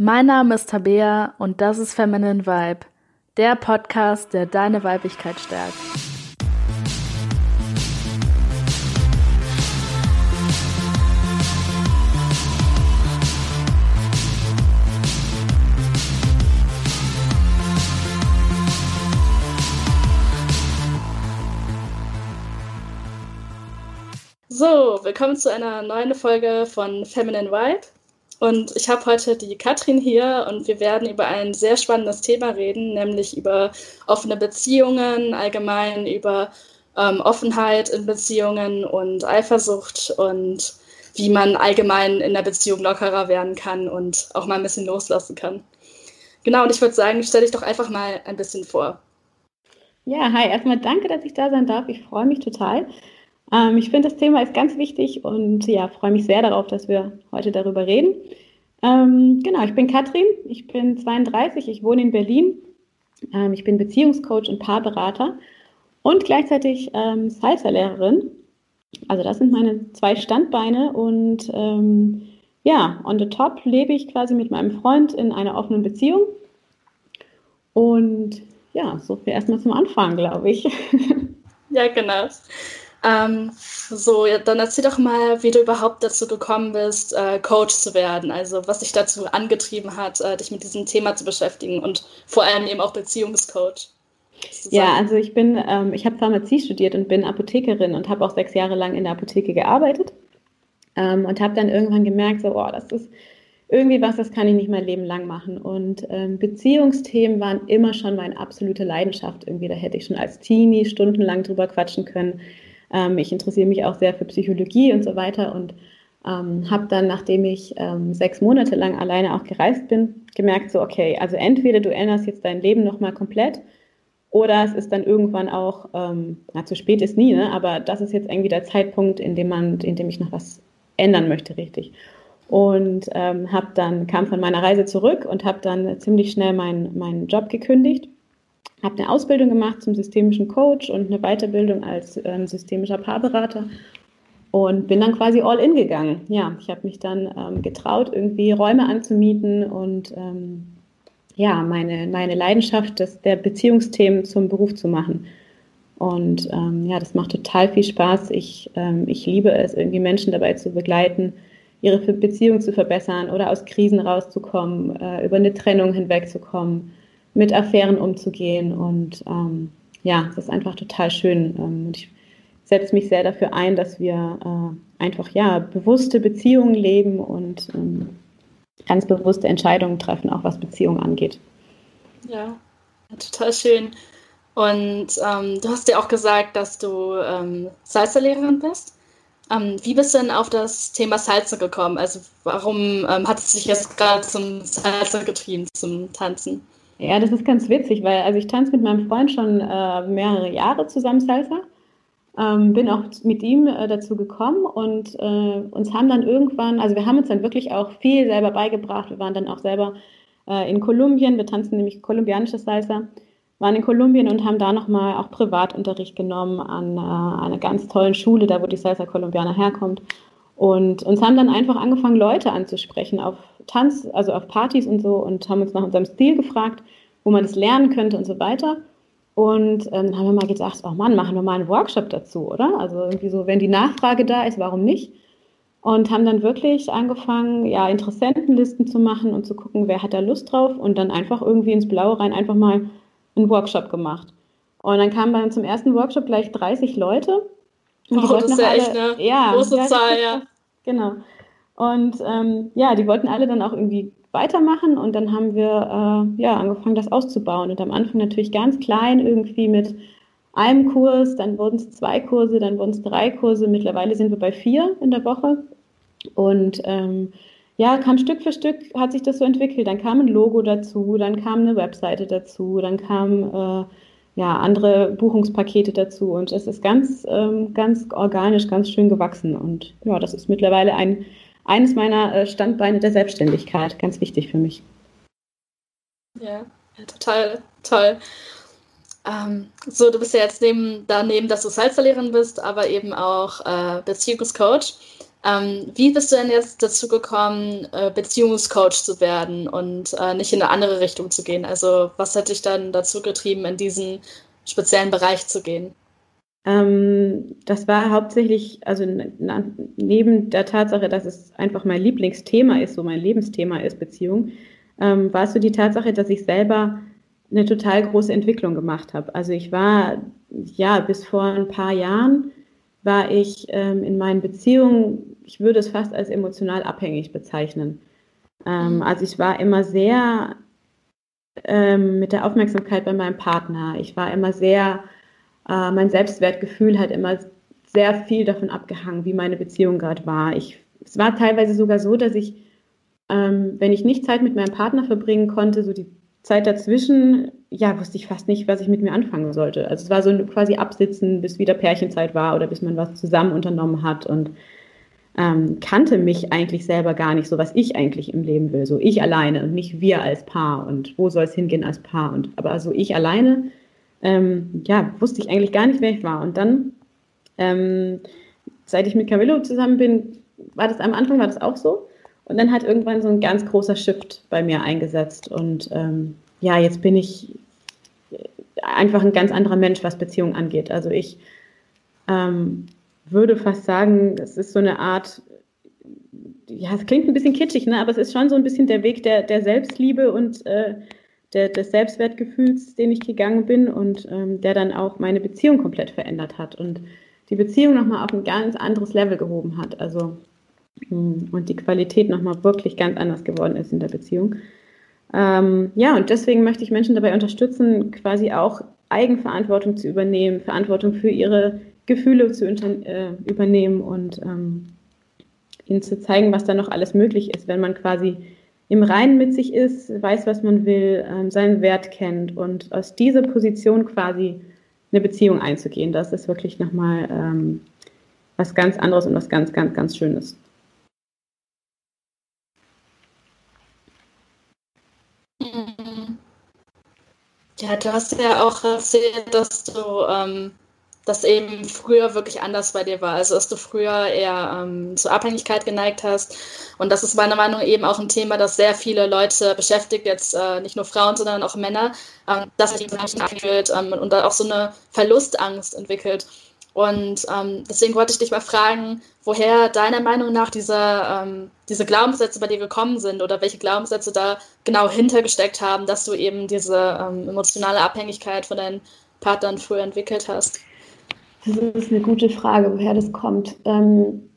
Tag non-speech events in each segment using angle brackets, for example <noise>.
Mein Name ist Tabea und das ist Feminine Vibe, der Podcast, der deine Weiblichkeit stärkt. So, willkommen zu einer neuen Folge von Feminine Vibe. Und ich habe heute die Katrin hier und wir werden über ein sehr spannendes Thema reden, nämlich über offene Beziehungen, allgemein über ähm, Offenheit in Beziehungen und Eifersucht und wie man allgemein in der Beziehung lockerer werden kann und auch mal ein bisschen loslassen kann. Genau, und ich würde sagen, stell dich doch einfach mal ein bisschen vor. Ja, hi, erstmal danke, dass ich da sein darf. Ich freue mich total. Ähm, ich finde, das Thema ist ganz wichtig und ja, freue mich sehr darauf, dass wir heute darüber reden. Ähm, genau, ich bin Katrin, ich bin 32, ich wohne in Berlin. Ähm, ich bin Beziehungscoach und Paarberater und gleichzeitig ähm, Salsa-Lehrerin. Also das sind meine zwei Standbeine und ähm, ja, on the top lebe ich quasi mit meinem Freund in einer offenen Beziehung. Und ja, so viel erstmal zum Anfang, glaube ich. <laughs> Ja, genau. Ähm, so, dann erzähl doch mal, wie du überhaupt dazu gekommen bist, äh, Coach zu werden. Also was dich dazu angetrieben hat, äh, dich mit diesem Thema zu beschäftigen und vor allem eben auch Beziehungscoach. Ja, also ich bin, ähm, ich habe Pharmazie studiert und bin Apothekerin und habe auch sechs Jahre lang in der Apotheke gearbeitet ähm, und habe dann irgendwann gemerkt, so, oh, das ist irgendwie was, das kann ich nicht mein Leben lang machen. Und ähm, Beziehungsthemen waren immer schon meine absolute Leidenschaft. Irgendwie, da hätte ich schon als Teenie stundenlang drüber quatschen können. Ähm, ich interessiere mich auch sehr für Psychologie und so weiter und ähm, habe dann, nachdem ich ähm, sechs Monate lang alleine auch gereist bin, gemerkt, so, okay, also entweder du änderst jetzt dein Leben nochmal komplett oder es ist dann irgendwann auch, ähm, na, zu spät ist nie, ne? aber das ist jetzt irgendwie der Zeitpunkt, in dem man, in dem ich noch was ändern möchte, richtig. Und ähm, habe dann, kam von meiner Reise zurück und habe dann ziemlich schnell meinen, meinen Job gekündigt habe eine Ausbildung gemacht zum systemischen Coach und eine Weiterbildung als ähm, systemischer Paarberater und bin dann quasi all in gegangen. Ja, ich habe mich dann ähm, getraut, irgendwie Räume anzumieten und ähm, ja, meine, meine Leidenschaft des, der Beziehungsthemen zum Beruf zu machen. Und ähm, ja, das macht total viel Spaß. Ich, ähm, ich liebe es, irgendwie Menschen dabei zu begleiten, ihre Beziehung zu verbessern oder aus Krisen rauszukommen, äh, über eine Trennung hinwegzukommen mit Affären umzugehen. Und ähm, ja, es ist einfach total schön. Ähm, und ich setze mich sehr dafür ein, dass wir äh, einfach ja bewusste Beziehungen leben und ähm, ganz bewusste Entscheidungen treffen, auch was Beziehungen angeht. Ja, total schön. Und ähm, du hast ja auch gesagt, dass du ähm, Salsa-Lehrerin bist. Ähm, wie bist du denn auf das Thema Salsa gekommen? Also warum ähm, hat es sich jetzt gerade zum Salsa getrieben, zum Tanzen? Ja, das ist ganz witzig, weil also ich tanze mit meinem Freund schon äh, mehrere Jahre zusammen Salsa. Ähm, bin auch mit ihm äh, dazu gekommen und äh, uns haben dann irgendwann, also wir haben uns dann wirklich auch viel selber beigebracht. Wir waren dann auch selber äh, in Kolumbien, wir tanzen nämlich kolumbianische Salsa, waren in Kolumbien und haben da nochmal auch Privatunterricht genommen an äh, einer ganz tollen Schule, da wo die Salsa Kolumbianer herkommt. Und uns haben dann einfach angefangen, Leute anzusprechen auf Tanz, also auf Partys und so und haben uns nach unserem Stil gefragt, wo man das lernen könnte und so weiter. Und ähm, haben wir mal gedacht, oh Mann, machen wir mal einen Workshop dazu, oder? Also irgendwie so, wenn die Nachfrage da ist, warum nicht? Und haben dann wirklich angefangen, ja, Interessentenlisten zu machen und zu gucken, wer hat da Lust drauf und dann einfach irgendwie ins Blaue rein einfach mal einen Workshop gemacht. Und dann kamen dann zum ersten Workshop gleich 30 Leute und oh, das ist ja alle, echt eine ja, große ja, Zahl, ja. Genau. Und ähm, ja, die wollten alle dann auch irgendwie weitermachen und dann haben wir äh, ja angefangen, das auszubauen. Und am Anfang natürlich ganz klein, irgendwie mit einem Kurs, dann wurden es zwei Kurse, dann wurden es drei Kurse. Mittlerweile sind wir bei vier in der Woche. Und ähm, ja, kam Stück für Stück, hat sich das so entwickelt. Dann kam ein Logo dazu, dann kam eine Webseite dazu, dann kam äh, ja, andere Buchungspakete dazu. Und es ist ganz, ähm, ganz organisch, ganz schön gewachsen. Und ja, das ist mittlerweile ein, eines meiner äh, Standbeine der Selbstständigkeit. Ganz wichtig für mich. Ja, total toll. Ähm, so, du bist ja jetzt neben, daneben, dass du Salsa-Lehrerin bist, aber eben auch äh, Beziehungscoach. Ähm, wie bist du denn jetzt dazu gekommen, äh, Beziehungscoach zu werden und äh, nicht in eine andere Richtung zu gehen? Also was hat dich dann dazu getrieben, in diesen speziellen Bereich zu gehen? Ähm, das war hauptsächlich, also na, neben der Tatsache, dass es einfach mein Lieblingsthema ist, so mein Lebensthema ist, Beziehung, ähm, war es so die Tatsache, dass ich selber eine total große Entwicklung gemacht habe. Also ich war, ja, bis vor ein paar Jahren war ich ähm, in meinen Beziehungen, ich würde es fast als emotional abhängig bezeichnen. Ähm, mhm. also ich war immer sehr ähm, mit der Aufmerksamkeit bei meinem Partner. Ich war immer sehr, äh, mein Selbstwertgefühl hat immer sehr viel davon abgehangen, wie meine Beziehung gerade war. Ich, es war teilweise sogar so, dass ich, ähm, wenn ich nicht Zeit mit meinem Partner verbringen konnte, so die Zeit dazwischen, ja, wusste ich fast nicht, was ich mit mir anfangen sollte. Also es war so quasi absitzen, bis wieder Pärchenzeit war oder bis man was zusammen unternommen hat und ähm, kannte mich eigentlich selber gar nicht, so was ich eigentlich im Leben will. So ich alleine und nicht wir als Paar und wo soll es hingehen als Paar. Und aber also ich alleine, ähm, ja, wusste ich eigentlich gar nicht, wer ich war. Und dann, ähm, seit ich mit Camillo zusammen bin, war das am Anfang war das auch so. Und dann hat irgendwann so ein ganz großer Shift bei mir eingesetzt. Und ähm, ja, jetzt bin ich einfach ein ganz anderer Mensch, was Beziehungen angeht. Also ich ähm, würde fast sagen, es ist so eine Art, ja, es klingt ein bisschen kitschig, ne? aber es ist schon so ein bisschen der Weg der, der Selbstliebe und äh, der, des Selbstwertgefühls, den ich gegangen bin und ähm, der dann auch meine Beziehung komplett verändert hat und die Beziehung nochmal auf ein ganz anderes Level gehoben hat. Also hm, und die Qualität nochmal wirklich ganz anders geworden ist in der Beziehung. Ähm, ja, und deswegen möchte ich Menschen dabei unterstützen, quasi auch Eigenverantwortung zu übernehmen, Verantwortung für ihre Gefühle zu äh, übernehmen und ähm, ihnen zu zeigen, was da noch alles möglich ist, wenn man quasi im Reinen mit sich ist, weiß, was man will, ähm, seinen Wert kennt und aus dieser Position quasi eine Beziehung einzugehen. Das ist wirklich nochmal ähm, was ganz anderes und was ganz, ganz, ganz Schönes. Ja, du hast ja auch erzählt, dass du ähm, das eben früher wirklich anders bei dir war. Also, dass du früher eher ähm, zur Abhängigkeit geneigt hast. Und das ist meiner Meinung nach eben auch ein Thema, das sehr viele Leute beschäftigt, jetzt äh, nicht nur Frauen, sondern auch Männer, ähm, dass sich die fühlt ähm, und da auch so eine Verlustangst entwickelt. Und ähm, deswegen wollte ich dich mal fragen, woher deiner Meinung nach diese, ähm, diese Glaubenssätze bei dir gekommen sind oder welche Glaubenssätze da genau hintergesteckt haben, dass du eben diese ähm, emotionale Abhängigkeit von deinen Partnern früher entwickelt hast. Das ist eine gute Frage, woher das kommt. Ähm,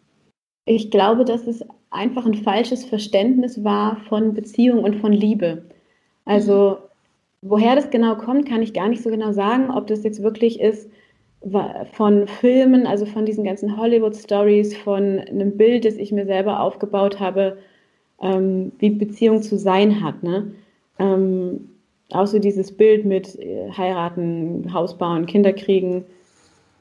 ich glaube, dass es einfach ein falsches Verständnis war von Beziehung und von Liebe. Also woher das genau kommt, kann ich gar nicht so genau sagen, ob das jetzt wirklich ist, von Filmen, also von diesen ganzen Hollywood-Stories, von einem Bild, das ich mir selber aufgebaut habe, ähm, wie Beziehung zu sein hat. Ne? Ähm, auch so dieses Bild mit äh, heiraten, Haus bauen, Kinder kriegen.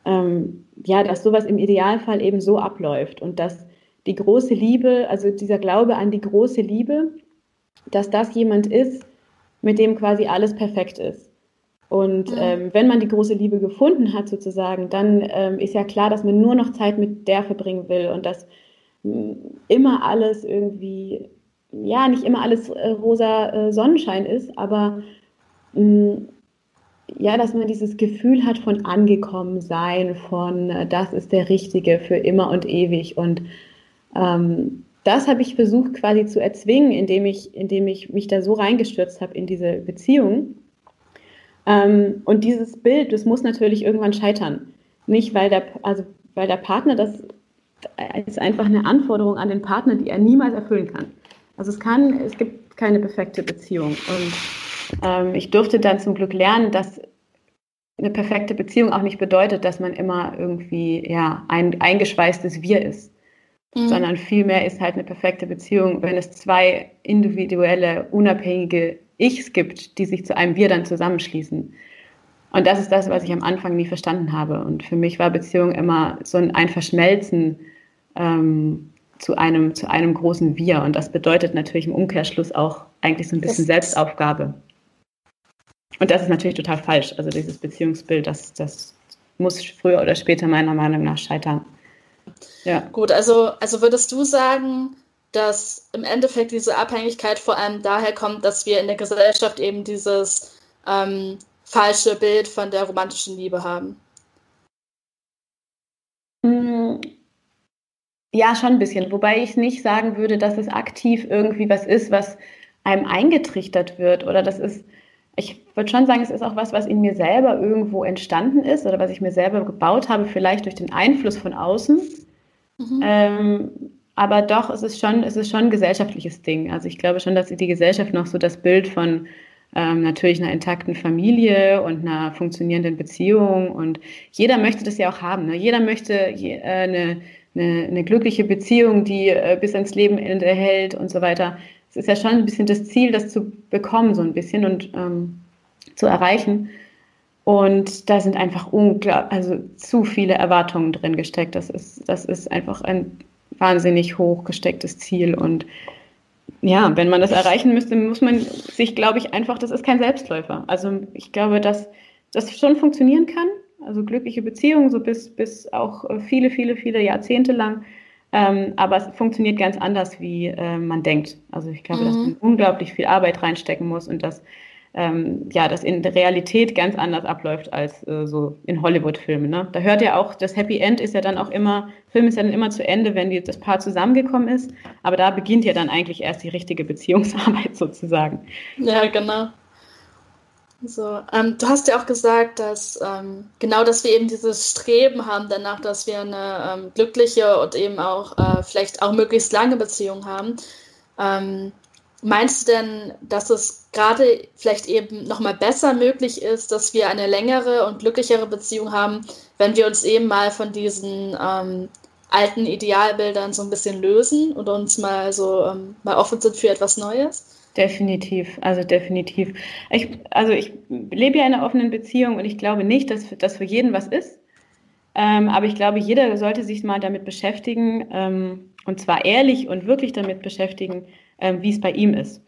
Ähm, ja, dass sowas im Idealfall eben so abläuft und dass die große Liebe, also dieser Glaube an die große Liebe, dass das jemand ist, mit dem quasi alles perfekt ist. Und ähm, wenn man die große Liebe gefunden hat, sozusagen, dann ähm, ist ja klar, dass man nur noch Zeit mit der verbringen will und dass mh, immer alles irgendwie, ja, nicht immer alles äh, rosa äh, Sonnenschein ist, aber mh, ja, dass man dieses Gefühl hat von angekommen sein, von äh, das ist der Richtige für immer und ewig. Und ähm, das habe ich versucht quasi zu erzwingen, indem ich, indem ich mich da so reingestürzt habe in diese Beziehung ähm, und dieses Bild, das muss natürlich irgendwann scheitern. Nicht, weil der, also, weil der Partner, das ist einfach eine Anforderung an den Partner, die er niemals erfüllen kann. Also es kann, es gibt keine perfekte Beziehung. Und ähm, ich durfte dann zum Glück lernen, dass eine perfekte Beziehung auch nicht bedeutet, dass man immer irgendwie ja, ein eingeschweißtes Wir ist. Mhm. Sondern vielmehr ist halt eine perfekte Beziehung, wenn es zwei individuelle, unabhängige Ichs gibt, die sich zu einem Wir dann zusammenschließen. Und das ist das, was ich am Anfang nie verstanden habe. Und für mich war Beziehung immer so ein Verschmelzen ähm, zu, einem, zu einem großen Wir. Und das bedeutet natürlich im Umkehrschluss auch eigentlich so ein bisschen Selbstaufgabe. Und das ist natürlich total falsch. Also dieses Beziehungsbild, das, das muss früher oder später meiner Meinung nach scheitern. Ja. Gut, also, also würdest du sagen, dass im Endeffekt diese Abhängigkeit vor allem daher kommt, dass wir in der Gesellschaft eben dieses ähm, falsche Bild von der romantischen Liebe haben? Mm, ja, schon ein bisschen. Wobei ich nicht sagen würde, dass es aktiv irgendwie was ist, was einem eingetrichtert wird. Oder das ist, ich würde schon sagen, es ist auch was, was in mir selber irgendwo entstanden ist oder was ich mir selber gebaut habe, vielleicht durch den Einfluss von außen. Mhm. Ähm, aber doch, es ist schon, es ist schon ein gesellschaftliches Ding. Also ich glaube schon, dass die Gesellschaft noch so das Bild von ähm, natürlich einer intakten Familie und einer funktionierenden Beziehung und jeder möchte das ja auch haben. Ne? Jeder möchte je, äh, eine, eine, eine, glückliche Beziehung, die äh, bis ans Lebensende hält und so weiter. Es ist ja schon ein bisschen das Ziel, das zu bekommen, so ein bisschen und ähm, zu erreichen. Und da sind einfach unglaublich, also zu viele Erwartungen drin gesteckt. Das ist, das ist einfach ein wahnsinnig hoch gestecktes Ziel. Und ja, wenn man das erreichen müsste, muss man sich, glaube ich, einfach, das ist kein Selbstläufer. Also ich glaube, dass das schon funktionieren kann. Also glückliche Beziehungen, so bis, bis auch viele, viele, viele Jahrzehnte lang. Ähm, aber es funktioniert ganz anders, wie äh, man denkt. Also ich glaube, mhm. dass man unglaublich viel Arbeit reinstecken muss und dass ähm, ja, das in der Realität ganz anders abläuft als äh, so in Hollywood-Filmen. Ne? Da hört ja auch, das Happy End ist ja dann auch immer, Film ist ja dann immer zu Ende, wenn die, das Paar zusammengekommen ist. Aber da beginnt ja dann eigentlich erst die richtige Beziehungsarbeit <laughs> sozusagen. Ja, genau. So, ähm, du hast ja auch gesagt, dass ähm, genau, dass wir eben dieses Streben haben danach, dass wir eine ähm, glückliche und eben auch äh, vielleicht auch möglichst lange Beziehung haben. Meinst du denn, dass es gerade vielleicht eben nochmal besser möglich ist, dass wir eine längere und glücklichere Beziehung haben, wenn wir uns eben mal von diesen ähm, alten Idealbildern so ein bisschen lösen und uns mal so ähm, mal offen sind für etwas Neues? Definitiv, also definitiv. Ich, also ich lebe ja in einer offenen Beziehung und ich glaube nicht, dass das für jeden was ist. Ähm, aber ich glaube, jeder sollte sich mal damit beschäftigen ähm, und zwar ehrlich und wirklich damit beschäftigen, ähm, wie es bei ihm ist.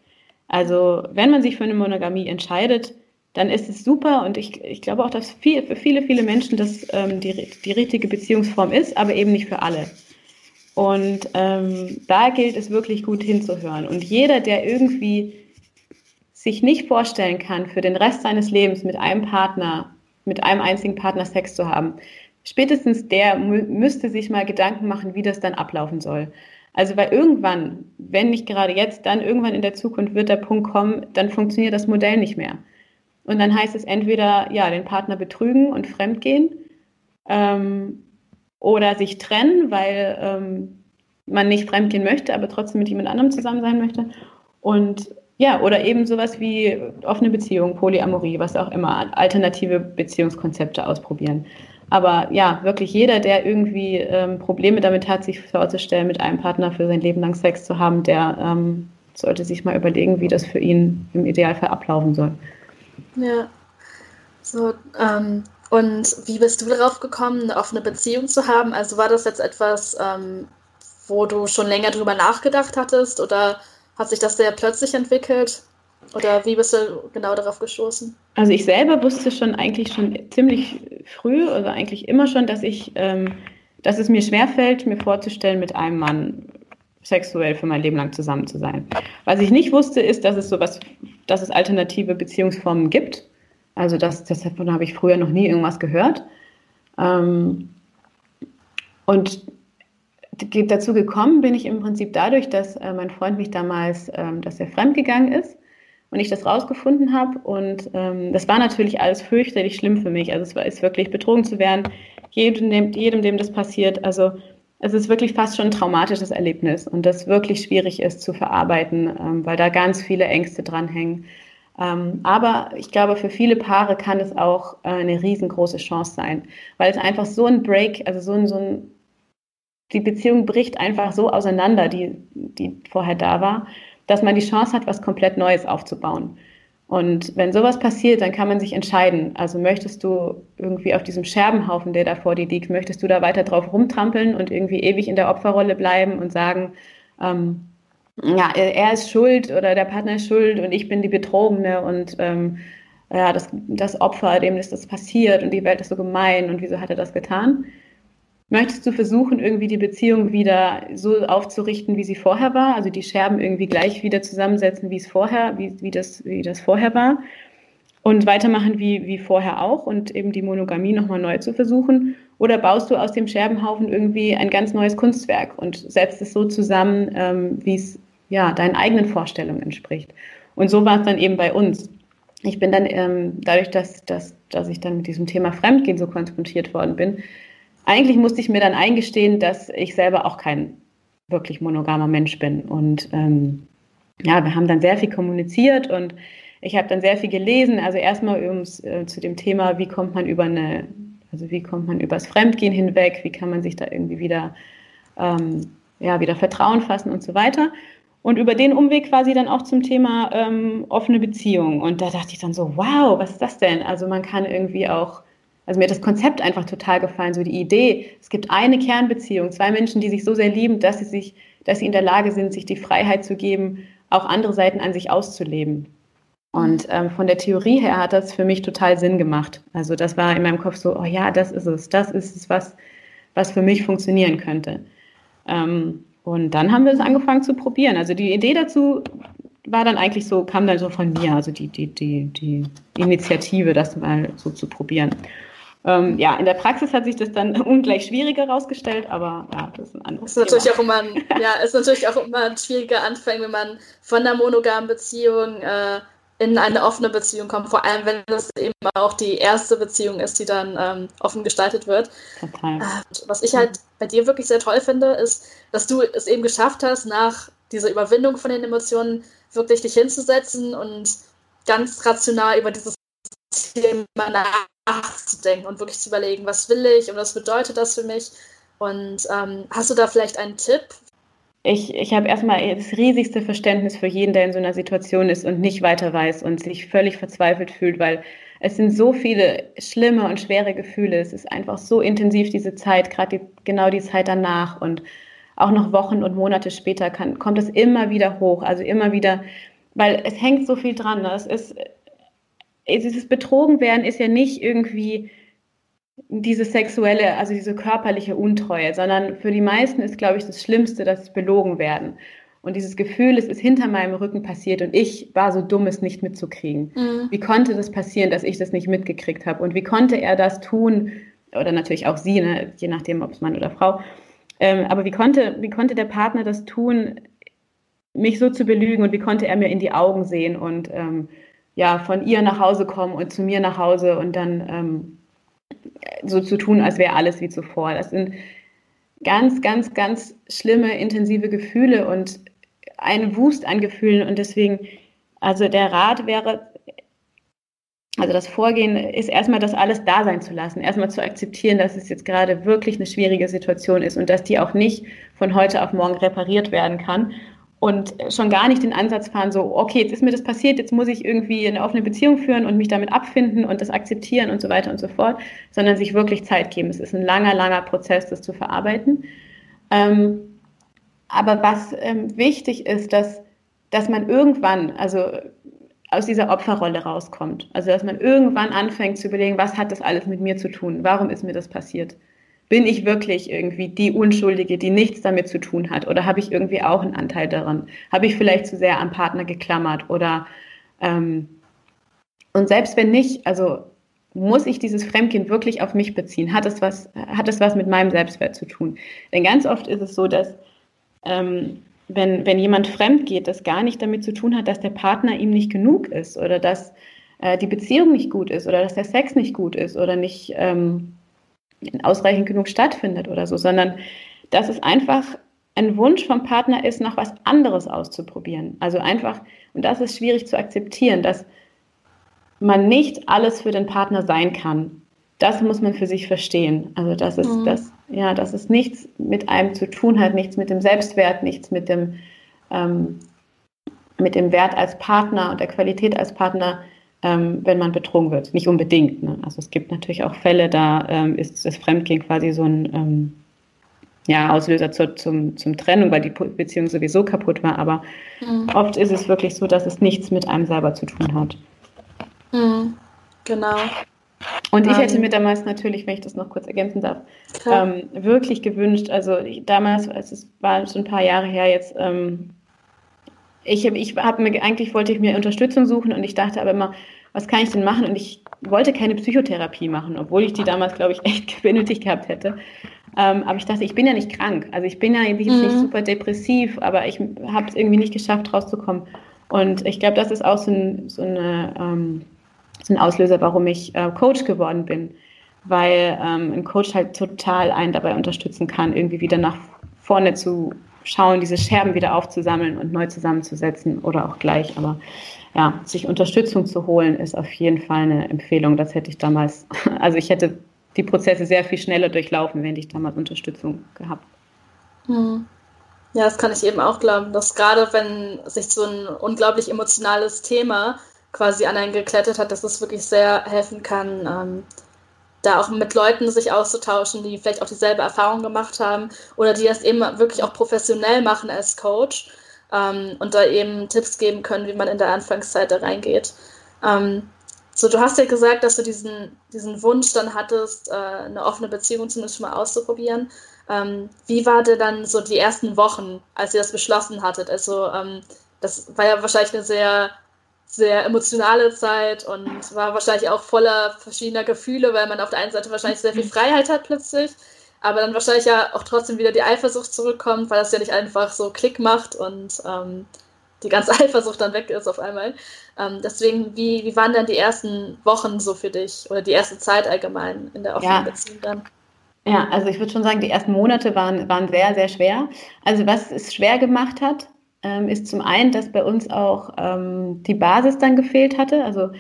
Also wenn man sich für eine Monogamie entscheidet, dann ist es super und ich, ich glaube auch, dass viel, für viele, viele Menschen das ähm, die, die richtige Beziehungsform ist, aber eben nicht für alle. Und ähm, da gilt es wirklich gut hinzuhören. Und jeder, der irgendwie sich nicht vorstellen kann, für den Rest seines Lebens mit einem Partner, mit einem einzigen Partner Sex zu haben, spätestens der müsste sich mal Gedanken machen, wie das dann ablaufen soll. Also weil irgendwann, wenn nicht gerade jetzt, dann irgendwann in der Zukunft wird der Punkt kommen, dann funktioniert das Modell nicht mehr. Und dann heißt es entweder, ja, den Partner betrügen und fremdgehen ähm, oder sich trennen, weil ähm, man nicht fremdgehen möchte, aber trotzdem mit jemand anderem zusammen sein möchte. Und ja, oder eben sowas wie offene Beziehung, Polyamorie, was auch immer, alternative Beziehungskonzepte ausprobieren. Aber ja, wirklich jeder, der irgendwie ähm, Probleme damit hat, sich vorzustellen, mit einem Partner für sein Leben lang Sex zu haben, der ähm, sollte sich mal überlegen, wie das für ihn im Idealfall ablaufen soll. Ja. So, ähm, und wie bist du darauf gekommen, eine offene Beziehung zu haben? Also war das jetzt etwas, ähm, wo du schon länger drüber nachgedacht hattest oder hat sich das sehr plötzlich entwickelt? Oder wie bist du genau darauf gestoßen? Also ich selber wusste schon eigentlich schon ziemlich früh, also eigentlich immer schon, dass ich, ähm, dass es mir schwerfällt, mir vorzustellen, mit einem Mann sexuell für mein Leben lang zusammen zu sein. Was ich nicht wusste, ist, dass es sowas, dass es alternative Beziehungsformen gibt. Also das, davon habe ich früher noch nie irgendwas gehört. Ähm, und dazu gekommen bin ich im Prinzip dadurch, dass äh, mein Freund mich damals, ähm, dass er fremdgegangen ist und ich das rausgefunden habe. Und ähm, das war natürlich alles fürchterlich schlimm für mich. Also es war ist wirklich betrogen zu werden, jedem dem, jedem, dem das passiert. Also es ist wirklich fast schon ein traumatisches Erlebnis und das wirklich schwierig ist zu verarbeiten, ähm, weil da ganz viele Ängste dranhängen. Ähm, aber ich glaube, für viele Paare kann es auch äh, eine riesengroße Chance sein, weil es einfach so ein Break, also so ein, so ein die Beziehung bricht einfach so auseinander, die, die vorher da war dass man die Chance hat, was komplett Neues aufzubauen. Und wenn sowas passiert, dann kann man sich entscheiden. Also möchtest du irgendwie auf diesem Scherbenhaufen, der da vor dir liegt, möchtest du da weiter drauf rumtrampeln und irgendwie ewig in der Opferrolle bleiben und sagen, ähm, ja, er ist schuld oder der Partner ist schuld und ich bin die Betrogene und ähm, ja, das, das Opfer, dem ist das passiert und die Welt ist so gemein und wieso hat er das getan? Möchtest du versuchen, irgendwie die Beziehung wieder so aufzurichten, wie sie vorher war? Also die Scherben irgendwie gleich wieder zusammensetzen, wie es vorher, wie, wie, das, wie das vorher war? Und weitermachen wie, wie vorher auch und eben die Monogamie nochmal neu zu versuchen? Oder baust du aus dem Scherbenhaufen irgendwie ein ganz neues Kunstwerk und setzt es so zusammen, ähm, wie es ja deinen eigenen Vorstellungen entspricht? Und so war es dann eben bei uns. Ich bin dann ähm, dadurch, dass, dass, dass ich dann mit diesem Thema Fremdgehen so konfrontiert worden bin, eigentlich musste ich mir dann eingestehen, dass ich selber auch kein wirklich monogamer Mensch bin. Und ähm, ja, wir haben dann sehr viel kommuniziert und ich habe dann sehr viel gelesen. Also erstmal äh, zu dem Thema, wie kommt man über eine, also wie kommt man übers Fremdgehen hinweg, wie kann man sich da irgendwie wieder, ähm, ja, wieder Vertrauen fassen und so weiter. Und über den Umweg quasi dann auch zum Thema ähm, offene Beziehung. Und da dachte ich dann so, wow, was ist das denn? Also man kann irgendwie auch also mir hat das Konzept einfach total gefallen, so die Idee, es gibt eine Kernbeziehung, zwei Menschen, die sich so sehr lieben, dass sie sich, dass sie in der Lage sind, sich die Freiheit zu geben, auch andere Seiten an sich auszuleben. Und ähm, von der Theorie her hat das für mich total Sinn gemacht. Also das war in meinem Kopf so, oh ja, das ist es, das ist es, was, was für mich funktionieren könnte. Ähm, und dann haben wir es angefangen zu probieren. Also die Idee dazu war dann eigentlich so, kam dann so von mir, also die, die, die, die Initiative, das mal so zu probieren. Ähm, ja, in der Praxis hat sich das dann <laughs> ungleich schwieriger herausgestellt, aber ja, das ist ein anderes ist natürlich Thema. Auch immer ein, ja, ist natürlich auch immer ein schwieriger Anfang, wenn man von einer monogamen Beziehung äh, in eine offene Beziehung kommt, vor allem wenn es eben auch die erste Beziehung ist, die dann ähm, offen gestaltet wird. Total. Äh, was ich halt bei dir wirklich sehr toll finde, ist, dass du es eben geschafft hast, nach dieser Überwindung von den Emotionen wirklich dich hinzusetzen und ganz rational über dieses Thema nachzudenken und wirklich zu überlegen, was will ich und was bedeutet das für mich. Und ähm, hast du da vielleicht einen Tipp? Ich, ich habe erstmal das riesigste Verständnis für jeden, der in so einer Situation ist und nicht weiter weiß und sich völlig verzweifelt fühlt, weil es sind so viele schlimme und schwere Gefühle. Es ist einfach so intensiv, diese Zeit, gerade die, genau die Zeit danach. Und auch noch Wochen und Monate später kann, kommt es immer wieder hoch. Also immer wieder, weil es hängt so viel dran. Ne? Es ist, dieses Betrogenwerden ist ja nicht irgendwie diese sexuelle, also diese körperliche Untreue, sondern für die meisten ist, glaube ich, das Schlimmste, dass sie belogen werden. Und dieses Gefühl, es ist hinter meinem Rücken passiert und ich war so dumm, es nicht mitzukriegen. Mhm. Wie konnte das passieren, dass ich das nicht mitgekriegt habe? Und wie konnte er das tun? Oder natürlich auch sie, ne? je nachdem, ob es Mann oder Frau. Ähm, aber wie konnte, wie konnte der Partner das tun, mich so zu belügen und wie konnte er mir in die Augen sehen und ähm, ja, von ihr nach Hause kommen und zu mir nach Hause und dann ähm, so zu tun, als wäre alles wie zuvor. Das sind ganz, ganz, ganz schlimme, intensive Gefühle und ein Wust an Gefühlen und deswegen, also der Rat wäre, also das Vorgehen ist erstmal das alles da sein zu lassen, erstmal zu akzeptieren, dass es jetzt gerade wirklich eine schwierige Situation ist und dass die auch nicht von heute auf morgen repariert werden kann. Und schon gar nicht den Ansatz fahren, so, okay, jetzt ist mir das passiert, jetzt muss ich irgendwie eine offene Beziehung führen und mich damit abfinden und das akzeptieren und so weiter und so fort, sondern sich wirklich Zeit geben. Es ist ein langer, langer Prozess, das zu verarbeiten. Ähm, aber was ähm, wichtig ist, dass, dass man irgendwann, also aus dieser Opferrolle rauskommt. Also dass man irgendwann anfängt zu überlegen, was hat das alles mit mir zu tun? Warum ist mir das passiert? Bin ich wirklich irgendwie die Unschuldige, die nichts damit zu tun hat? Oder habe ich irgendwie auch einen Anteil daran? Habe ich vielleicht zu sehr am Partner geklammert? Oder ähm, und selbst wenn nicht, also muss ich dieses Fremdkind wirklich auf mich beziehen? Hat es was, hat es was mit meinem Selbstwert zu tun? Denn ganz oft ist es so, dass ähm, wenn, wenn jemand fremd geht, das gar nicht damit zu tun hat, dass der Partner ihm nicht genug ist oder dass äh, die Beziehung nicht gut ist oder dass der Sex nicht gut ist oder nicht ähm, ausreichend genug stattfindet oder so, sondern dass es einfach ein Wunsch vom Partner ist, noch was anderes auszuprobieren. Also einfach, und das ist schwierig zu akzeptieren, dass man nicht alles für den Partner sein kann. Das muss man für sich verstehen. Also dass es, mhm. das, ja, dass es nichts mit einem zu tun hat, nichts mit dem Selbstwert, nichts mit dem, ähm, mit dem Wert als Partner und der Qualität als Partner, ähm, wenn man betrogen wird. Nicht unbedingt. Ne? Also es gibt natürlich auch Fälle, da ähm, ist das Fremdgehen quasi so ein ähm, ja, Auslöser zur, zum, zum Trennung, weil die Beziehung sowieso kaputt war. Aber mhm. oft ist es wirklich so, dass es nichts mit einem selber zu tun hat. Mhm. Genau. Und ich hätte mir damals natürlich, wenn ich das noch kurz ergänzen darf, ähm, wirklich gewünscht, also ich, damals, es war schon ein paar Jahre her jetzt, ähm, ich habe ich hab mir, eigentlich wollte ich mir Unterstützung suchen und ich dachte aber immer, was kann ich denn machen? Und ich wollte keine Psychotherapie machen, obwohl ich die damals, glaube ich, <laughs> echt benötigt gehabt hätte. Ähm, aber ich dachte, ich bin ja nicht krank. Also ich bin ja jetzt mhm. nicht super depressiv, aber ich habe es irgendwie nicht geschafft, rauszukommen. Und ich glaube, das ist auch so ein, so, eine, ähm, so ein Auslöser, warum ich äh, Coach geworden bin. Weil ähm, ein Coach halt total einen dabei unterstützen kann, irgendwie wieder nach vorne zu schauen, diese Scherben wieder aufzusammeln und neu zusammenzusetzen oder auch gleich. Aber ja, sich Unterstützung zu holen, ist auf jeden Fall eine Empfehlung. Das hätte ich damals, <laughs> also ich hätte die Prozesse sehr viel schneller durchlaufen, wenn ich damals Unterstützung gehabt. Hm. Ja, das kann ich eben auch glauben, dass gerade wenn sich so ein unglaublich emotionales Thema quasi an einen geklettert hat, dass es wirklich sehr helfen kann, ähm, da auch mit Leuten sich auszutauschen, die vielleicht auch dieselbe Erfahrung gemacht haben oder die das eben wirklich auch professionell machen als Coach ähm, und da eben Tipps geben können, wie man in der Anfangszeit da reingeht. Ähm, so, du hast ja gesagt, dass du diesen, diesen Wunsch dann hattest, äh, eine offene Beziehung zumindest mal auszuprobieren. Ähm, wie war denn dann so die ersten Wochen, als ihr das beschlossen hattet? Also, ähm, das war ja wahrscheinlich eine sehr, sehr emotionale Zeit und war wahrscheinlich auch voller verschiedener Gefühle, weil man auf der einen Seite wahrscheinlich sehr viel Freiheit hat plötzlich, aber dann wahrscheinlich ja auch trotzdem wieder die Eifersucht zurückkommt, weil das ja nicht einfach so Klick macht und ähm, die ganze <laughs> Eifersucht dann weg ist auf einmal. Ähm, deswegen, wie, wie waren dann die ersten Wochen so für dich oder die erste Zeit allgemein in der offenen ja. Beziehung dann? Ja, also ich würde schon sagen, die ersten Monate waren, waren sehr, sehr schwer. Also was es schwer gemacht hat, ähm, ist zum einen, dass bei uns auch ähm, die Basis dann gefehlt hatte. Also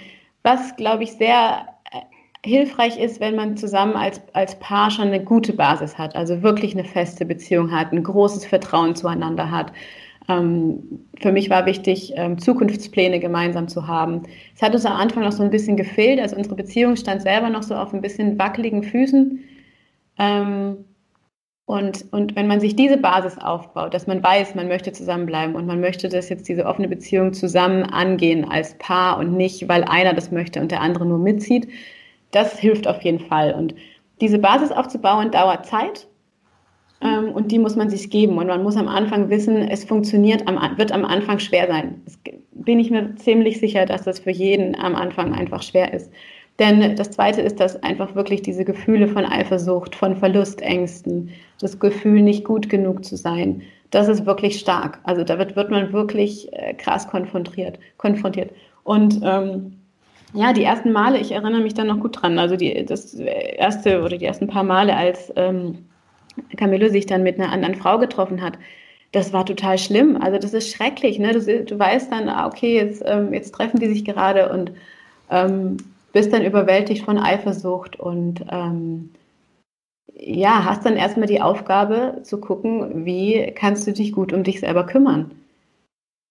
was, glaube ich, sehr äh, hilfreich ist, wenn man zusammen als, als Paar schon eine gute Basis hat, also wirklich eine feste Beziehung hat, ein großes Vertrauen zueinander hat, ähm, für mich war wichtig, ähm, Zukunftspläne gemeinsam zu haben. Es hat uns am Anfang noch so ein bisschen gefehlt, also unsere Beziehung stand selber noch so auf ein bisschen wackeligen Füßen. Ähm, und, und wenn man sich diese Basis aufbaut, dass man weiß, man möchte zusammenbleiben und man möchte das jetzt diese offene Beziehung zusammen angehen als Paar und nicht, weil einer das möchte und der andere nur mitzieht, das hilft auf jeden Fall. Und diese Basis aufzubauen dauert Zeit. Ähm, und die muss man sich geben. Und man muss am Anfang wissen, es funktioniert, am, wird am Anfang schwer sein. Das bin ich mir ziemlich sicher, dass das für jeden am Anfang einfach schwer ist. Denn das Zweite ist, dass einfach wirklich diese Gefühle von Eifersucht, von Verlustängsten, das Gefühl, nicht gut genug zu sein, das ist wirklich stark. Also da wird, man wirklich äh, krass konfrontiert. konfrontiert. Und ähm, ja, die ersten Male, ich erinnere mich da noch gut dran. Also die, das erste oder die ersten paar Male, als ähm, Camillo sich dann mit einer anderen Frau getroffen hat, das war total schlimm. Also das ist schrecklich. Ne? Du, du weißt dann, ah, okay, jetzt, ähm, jetzt treffen die sich gerade und ähm, bist dann überwältigt von Eifersucht und ähm, ja, hast dann erstmal die Aufgabe zu gucken, wie kannst du dich gut um dich selber kümmern.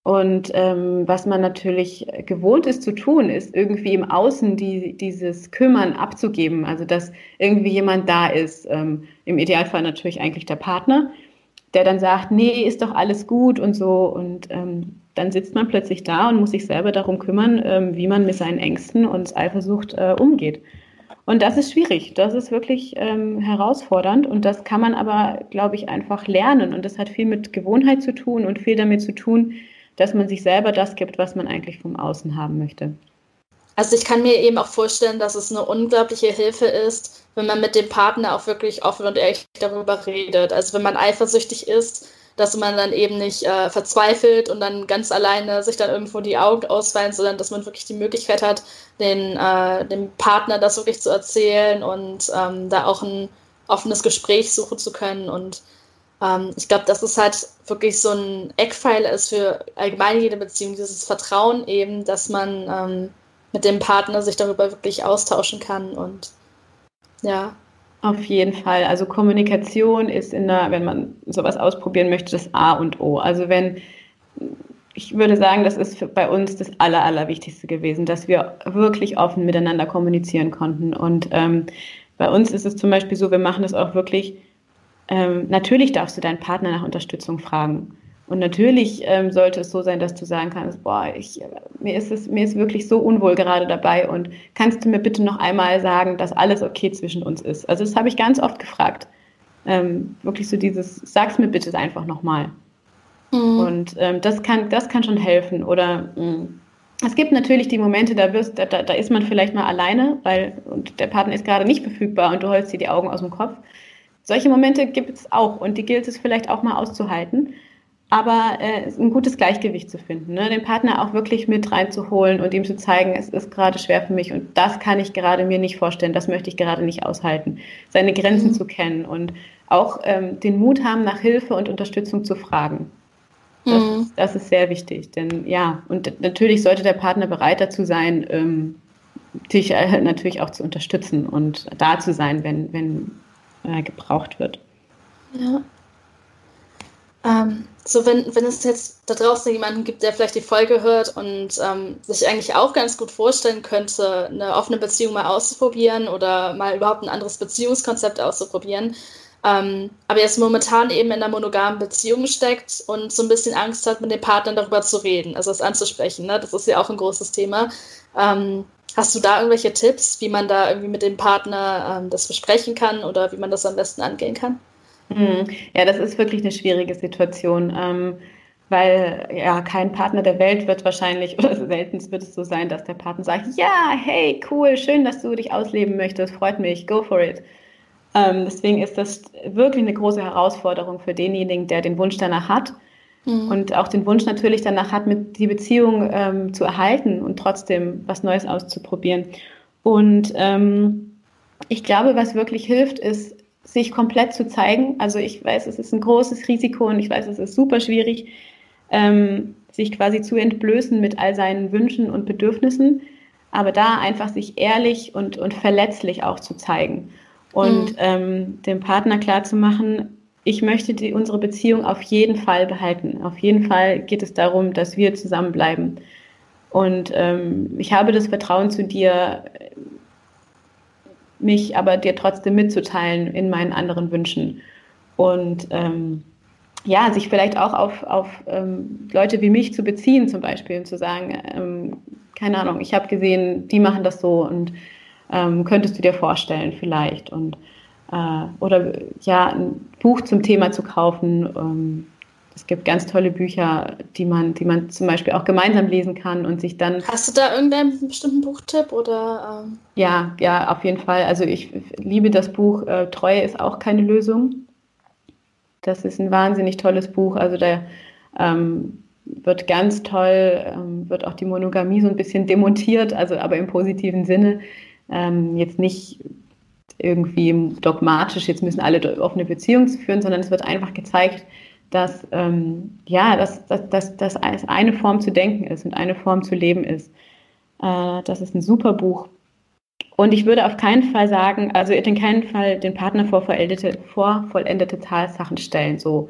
Und ähm, was man natürlich gewohnt ist zu tun, ist irgendwie im Außen die, dieses Kümmern abzugeben. Also dass irgendwie jemand da ist, ähm, im Idealfall natürlich eigentlich der Partner, der dann sagt, nee, ist doch alles gut und so. Und ähm, dann sitzt man plötzlich da und muss sich selber darum kümmern, ähm, wie man mit seinen Ängsten und Eifersucht äh, umgeht. Und das ist schwierig, das ist wirklich ähm, herausfordernd und das kann man aber, glaube ich, einfach lernen. Und das hat viel mit Gewohnheit zu tun und viel damit zu tun, dass man sich selber das gibt, was man eigentlich vom Außen haben möchte. Also ich kann mir eben auch vorstellen, dass es eine unglaubliche Hilfe ist, wenn man mit dem Partner auch wirklich offen und ehrlich darüber redet. Also wenn man eifersüchtig ist, dass man dann eben nicht äh, verzweifelt und dann ganz alleine sich dann irgendwo die Augen ausweint, sondern dass man wirklich die Möglichkeit hat, den, äh, dem Partner das wirklich zu erzählen und ähm, da auch ein offenes Gespräch suchen zu können und ähm, ich glaube, dass es halt wirklich so ein Eckpfeiler ist für allgemein jede Beziehung, dieses Vertrauen eben, dass man ähm, mit dem Partner sich darüber wirklich austauschen kann und ja. Auf jeden Fall. Also Kommunikation ist in der, wenn man sowas ausprobieren möchte, das A und O. Also wenn, ich würde sagen, das ist bei uns das Aller, Allerwichtigste gewesen, dass wir wirklich offen miteinander kommunizieren konnten. Und ähm, bei uns ist es zum Beispiel so, wir machen es auch wirklich ähm, natürlich darfst du deinen Partner nach Unterstützung fragen. Und natürlich ähm, sollte es so sein, dass du sagen kannst, boah, ich, mir, ist es, mir ist wirklich so unwohl gerade dabei und kannst du mir bitte noch einmal sagen, dass alles okay zwischen uns ist? Also das habe ich ganz oft gefragt. Ähm, wirklich so dieses, sag's mir bitte einfach nochmal. Mhm. Und ähm, das, kann, das kann schon helfen. Oder mh, mm, es gibt natürlich die Momente, da, wirst, da, da ist man vielleicht mal alleine, weil und der Partner ist gerade nicht verfügbar und du holst dir die Augen aus dem Kopf. Solche Momente gibt es auch und die gilt es vielleicht auch mal auszuhalten aber äh, ein gutes Gleichgewicht zu finden, ne? den Partner auch wirklich mit reinzuholen und ihm zu zeigen, es ist gerade schwer für mich und das kann ich gerade mir nicht vorstellen, das möchte ich gerade nicht aushalten, seine Grenzen mhm. zu kennen und auch ähm, den Mut haben, nach Hilfe und Unterstützung zu fragen. Das, mhm. ist, das ist sehr wichtig, denn ja, und natürlich sollte der Partner bereit dazu sein, ähm, dich äh, natürlich auch zu unterstützen und da zu sein, wenn, wenn äh, gebraucht wird. Ja. Ähm, so, wenn, wenn es jetzt da draußen jemanden gibt, der vielleicht die Folge hört und ähm, sich eigentlich auch ganz gut vorstellen könnte, eine offene Beziehung mal auszuprobieren oder mal überhaupt ein anderes Beziehungskonzept auszuprobieren, ähm, aber jetzt momentan eben in einer monogamen Beziehung steckt und so ein bisschen Angst hat, mit dem Partner darüber zu reden, also es anzusprechen. Ne? Das ist ja auch ein großes Thema. Ähm, hast du da irgendwelche Tipps, wie man da irgendwie mit dem Partner ähm, das besprechen kann oder wie man das am besten angehen kann? Mhm. Ja, das ist wirklich eine schwierige Situation, ähm, weil ja kein Partner der Welt wird wahrscheinlich <laughs> oder selten wird es so sein, dass der Partner sagt, ja, hey, cool, schön, dass du dich ausleben möchtest, freut mich, go for it. Ähm, deswegen ist das wirklich eine große Herausforderung für denjenigen, der den Wunsch danach hat mhm. und auch den Wunsch natürlich danach hat, mit die Beziehung ähm, zu erhalten und trotzdem was Neues auszuprobieren. Und ähm, ich glaube, was wirklich hilft, ist sich komplett zu zeigen. Also ich weiß, es ist ein großes Risiko und ich weiß, es ist super schwierig, ähm, sich quasi zu entblößen mit all seinen Wünschen und Bedürfnissen, aber da einfach sich ehrlich und, und verletzlich auch zu zeigen und mhm. ähm, dem Partner klarzumachen, ich möchte die, unsere Beziehung auf jeden Fall behalten. Auf jeden Fall geht es darum, dass wir zusammenbleiben. Und ähm, ich habe das Vertrauen zu dir, mich aber dir trotzdem mitzuteilen in meinen anderen Wünschen. Und ähm, ja, sich vielleicht auch auf, auf ähm, Leute wie mich zu beziehen zum Beispiel und zu sagen, ähm, keine Ahnung, ich habe gesehen, die machen das so und ähm, könntest du dir vorstellen vielleicht und äh, oder ja, ein Buch zum Thema zu kaufen, ähm, es gibt ganz tolle Bücher, die man, die man zum Beispiel auch gemeinsam lesen kann und sich dann. Hast du da irgendeinen bestimmten Buchtipp oder? Ähm? Ja, ja, auf jeden Fall. Also ich liebe das Buch äh, Treue ist auch keine Lösung. Das ist ein wahnsinnig tolles Buch. Also da ähm, wird ganz toll, ähm, wird auch die Monogamie so ein bisschen demontiert, also aber im positiven Sinne. Ähm, jetzt nicht irgendwie dogmatisch, jetzt müssen alle offene Beziehungen führen, sondern es wird einfach gezeigt, dass, ähm, ja, dass, dass, dass, dass eine Form zu denken ist und eine Form zu leben ist. Äh, das ist ein super Buch. Und ich würde auf keinen Fall sagen, also in keinen Fall den Partner vor vollendete, vor vollendete Tatsachen stellen, so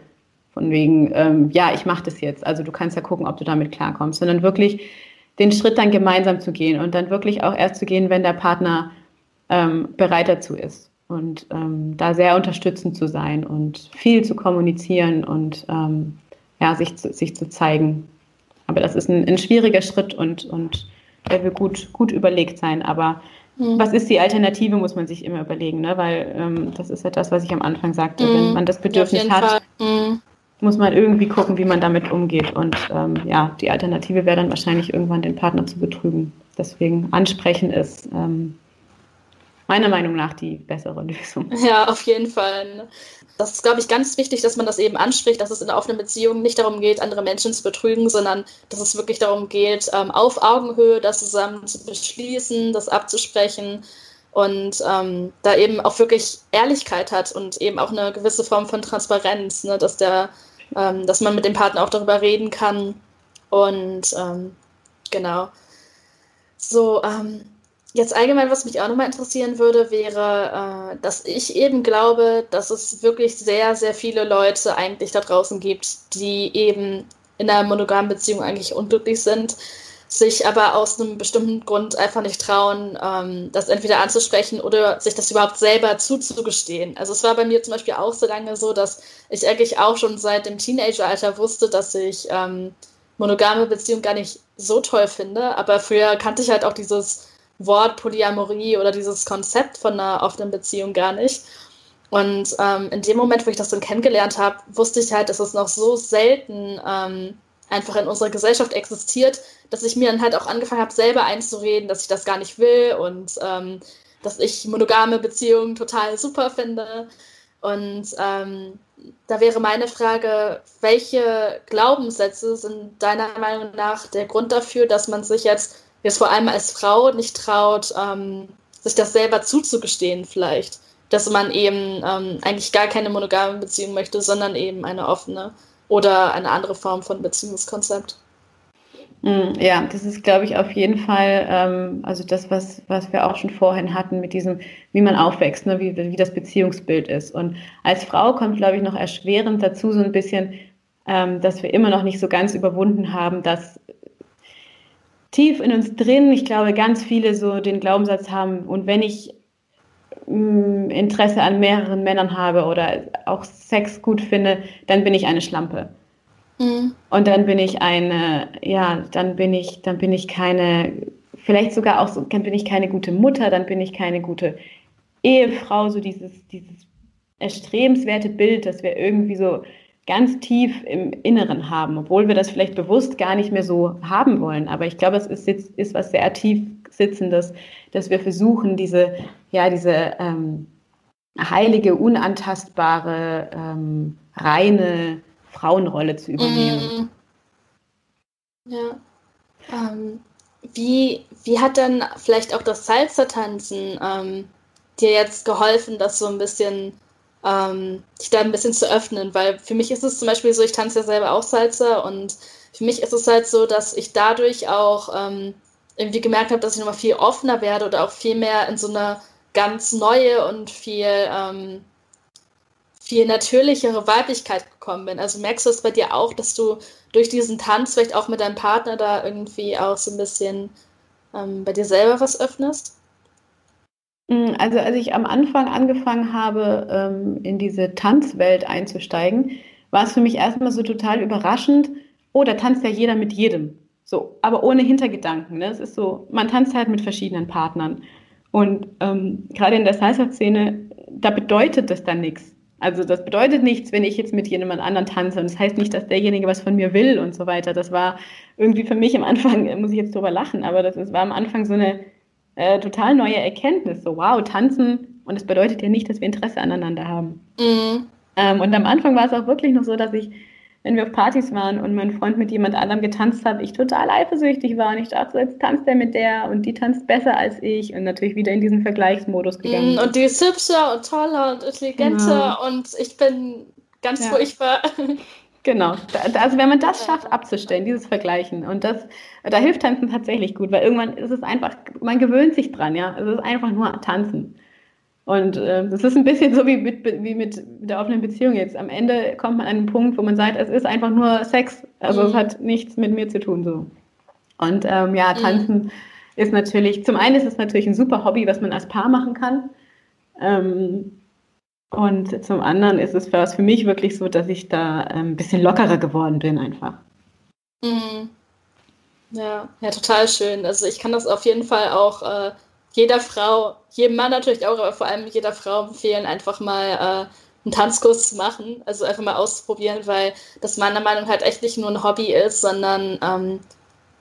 von wegen, ähm, ja, ich mache das jetzt. Also du kannst ja gucken, ob du damit klarkommst, sondern wirklich den Schritt dann gemeinsam zu gehen und dann wirklich auch erst zu gehen, wenn der Partner ähm, bereit dazu ist und ähm, da sehr unterstützend zu sein und viel zu kommunizieren und ähm, ja, sich, zu, sich zu zeigen. Aber das ist ein, ein schwieriger Schritt und, und der will gut, gut überlegt sein. Aber mhm. was ist die Alternative, muss man sich immer überlegen, ne? weil ähm, das ist ja das, was ich am Anfang sagte. Mhm. Wenn man das Bedürfnis ja, hat, mhm. muss man irgendwie gucken, wie man damit umgeht. Und ähm, ja, die Alternative wäre dann wahrscheinlich irgendwann den Partner zu betrügen. Deswegen ansprechen ist ähm, meiner Meinung nach die bessere Lösung. <laughs> Ja, auf jeden Fall. Das ist, glaube ich, ganz wichtig, dass man das eben anspricht, dass es in einer offenen Beziehung nicht darum geht, andere Menschen zu betrügen, sondern dass es wirklich darum geht, ähm, auf Augenhöhe das zusammen zu beschließen, das abzusprechen und ähm, da eben auch wirklich Ehrlichkeit hat und eben auch eine gewisse Form von Transparenz, ne, dass, der, ähm, dass man mit dem Partner auch darüber reden kann. Und ähm, genau. So, ähm, Jetzt allgemein, was mich auch nochmal interessieren würde, wäre, äh, dass ich eben glaube, dass es wirklich sehr, sehr viele Leute eigentlich da draußen gibt, die eben in einer monogamen Beziehung eigentlich unglücklich sind. sich aber aus einem bestimmten Grund einfach nicht trauen, ähm, das entweder anzusprechen oder sich das überhaupt selber zuzugestehen. Also es war bei mir zum Beispiel auch so lange so, dass ich eigentlich auch schon seit dem Teenageralter wusste, dass ich ähm, monogame Beziehungen gar nicht so toll finde, aber früher kannte ich halt auch dieses Wort Polyamorie oder dieses Konzept von einer offenen Beziehung gar nicht. Und ähm, in dem Moment, wo ich das dann kennengelernt habe, wusste ich halt, dass es noch so selten ähm, einfach in unserer Gesellschaft existiert, dass ich mir dann halt auch angefangen habe, selber einzureden, dass ich das gar nicht will und ähm, dass ich monogame Beziehungen total super finde. Und ähm, da wäre meine Frage, welche Glaubenssätze sind deiner Meinung nach der Grund dafür, dass man sich jetzt, jetzt vor allem als Frau nicht traut, ähm, sich das selber zuzugestehen vielleicht? Dass man eben ähm, eigentlich gar keine monogame Beziehung möchte, sondern eben eine offene oder eine andere Form von Beziehungskonzept. Hm, ja, das ist, glaube ich, auf jeden Fall, ähm, also das, was, was wir auch schon vorhin hatten mit diesem, wie man aufwächst, ne, wie, wie das Beziehungsbild ist. Und als Frau kommt, glaube ich, noch erschwerend dazu so ein bisschen, ähm, dass wir immer noch nicht so ganz überwunden haben, dass tief in uns drin, ich glaube, ganz viele so den Glaubenssatz haben, und wenn ich Interesse an mehreren Männern habe oder auch Sex gut finde, dann bin ich eine Schlampe. Mhm. Und dann bin ich eine, ja, dann bin ich, dann bin ich keine, vielleicht sogar auch so, dann bin ich keine gute Mutter, dann bin ich keine gute Ehefrau, so dieses, dieses erstrebenswerte Bild, das wir irgendwie so ganz tief im Inneren haben, obwohl wir das vielleicht bewusst gar nicht mehr so haben wollen. Aber ich glaube, es ist, ist was sehr tief sitzendes, dass wir versuchen, diese ja, diese ähm, heilige, unantastbare, ähm, reine Frauenrolle zu übernehmen. Mm. Ja. Ähm, wie, wie hat dann vielleicht auch das Salsa-Tanzen ähm, dir jetzt geholfen, das so ein bisschen, ähm, dich da ein bisschen zu öffnen? Weil für mich ist es zum Beispiel so, ich tanze ja selber auch Salsa und für mich ist es halt so, dass ich dadurch auch ähm, irgendwie gemerkt habe, dass ich nochmal viel offener werde oder auch viel mehr in so einer ganz neue und viel, ähm, viel natürlichere Weiblichkeit gekommen bin. Also merkst du es bei dir auch, dass du durch diesen Tanz vielleicht auch mit deinem Partner da irgendwie auch so ein bisschen ähm, bei dir selber was öffnest? Mm, also als ich am Anfang angefangen habe, ähm, in diese Tanzwelt einzusteigen, war es für mich erstmal so total überraschend, oh, da tanzt ja jeder mit jedem. So, aber ohne Hintergedanken. Ne? Es ist so, man tanzt halt mit verschiedenen Partnern. Und ähm, gerade in der Salsa-Szene, da bedeutet das dann nichts. Also das bedeutet nichts, wenn ich jetzt mit jemand anderen tanze. Und das heißt nicht, dass derjenige was von mir will und so weiter. Das war irgendwie für mich am Anfang, <laughs> muss ich jetzt drüber lachen, aber das, das war am Anfang so eine äh, total neue Erkenntnis. So, wow, tanzen. Und das bedeutet ja nicht, dass wir Interesse aneinander haben. Mhm. Ähm, und am Anfang war es auch wirklich noch so, dass ich wenn wir auf Partys waren und mein Freund mit jemand anderem getanzt hat, ich total eifersüchtig war und ich dachte, jetzt tanzt er mit der und die tanzt besser als ich und natürlich wieder in diesen Vergleichsmodus mm, gegangen. Und die ist hübscher und toller und intelligenter genau. und ich bin ganz ja. furchtbar. Genau, also wenn man das schafft abzustellen, dieses Vergleichen und das, da hilft Tanzen tatsächlich gut, weil irgendwann ist es einfach, man gewöhnt sich dran, ja, es ist einfach nur Tanzen. Und äh, das ist ein bisschen so wie mit, wie mit der offenen Beziehung jetzt. Am Ende kommt man an einen Punkt, wo man sagt, es ist einfach nur Sex. Also mhm. es hat nichts mit mir zu tun so. Und ähm, ja, mhm. Tanzen mhm. ist natürlich, zum einen ist es natürlich ein super Hobby, was man als Paar machen kann. Ähm, und zum anderen ist es für, mich wirklich so, dass ich da ähm, ein bisschen lockerer geworden bin einfach. Mhm. Ja, ja, total schön. Also ich kann das auf jeden Fall auch äh, jeder Frau, jedem Mann natürlich auch, aber vor allem jeder Frau empfehlen, einfach mal äh, einen Tanzkurs zu machen, also einfach mal auszuprobieren, weil das meiner Meinung nach halt echt nicht nur ein Hobby ist, sondern ähm,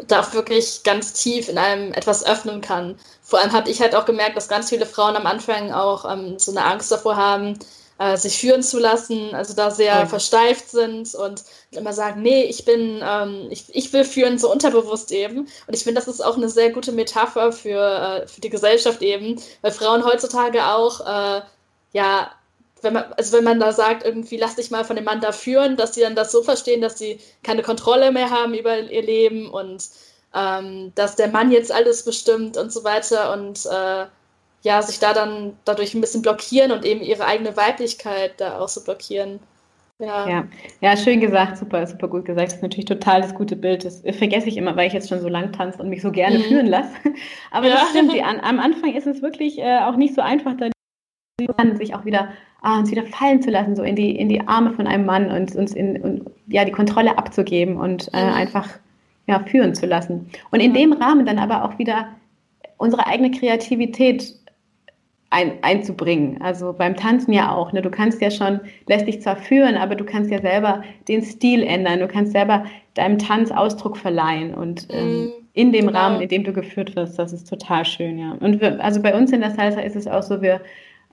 da auch wirklich ganz tief in einem etwas öffnen kann. Vor allem habe ich halt auch gemerkt, dass ganz viele Frauen am Anfang auch ähm, so eine Angst davor haben, äh, sich führen zu lassen, also da sehr ja. versteift sind und immer sagen, nee, ich bin, ähm, ich, ich will führen, so unterbewusst eben. Und ich finde, das ist auch eine sehr gute Metapher für, äh, für die Gesellschaft eben, weil Frauen heutzutage auch, äh, ja, wenn man, also wenn man da sagt, irgendwie lass dich mal von dem Mann da führen, dass sie dann das so verstehen, dass sie keine Kontrolle mehr haben über ihr Leben und ähm, dass der Mann jetzt alles bestimmt und so weiter und äh, ja, sich da dann dadurch ein bisschen blockieren und eben ihre eigene Weiblichkeit da auch so blockieren. Ja. ja. Ja, schön gesagt, super, super gut gesagt. Das ist natürlich total das gute Bild. Das vergesse ich immer, weil ich jetzt schon so lang tanze und mich so gerne mhm. führen lasse. <laughs> Aber ja. das stimmt, die, <laughs> an, am Anfang ist es wirklich äh, auch nicht so einfach, da sich auch wieder ah, uns wieder fallen zu lassen, so in die, in die Arme von einem Mann und uns in, und, ja, die Kontrolle abzugeben und äh, mhm. einfach ja, führen zu lassen. Und in dem Rahmen dann aber auch wieder unsere eigene Kreativität ein, einzubringen. Also beim Tanzen ja auch. Ne? Du kannst ja schon, lässt dich zwar führen, aber du kannst ja selber den Stil ändern. Du kannst selber deinem Tanz Ausdruck verleihen und ähm, mhm. in dem genau. Rahmen, in dem du geführt wirst, das ist total schön, ja. Und wir, also bei uns in der Salsa ist es auch so, wir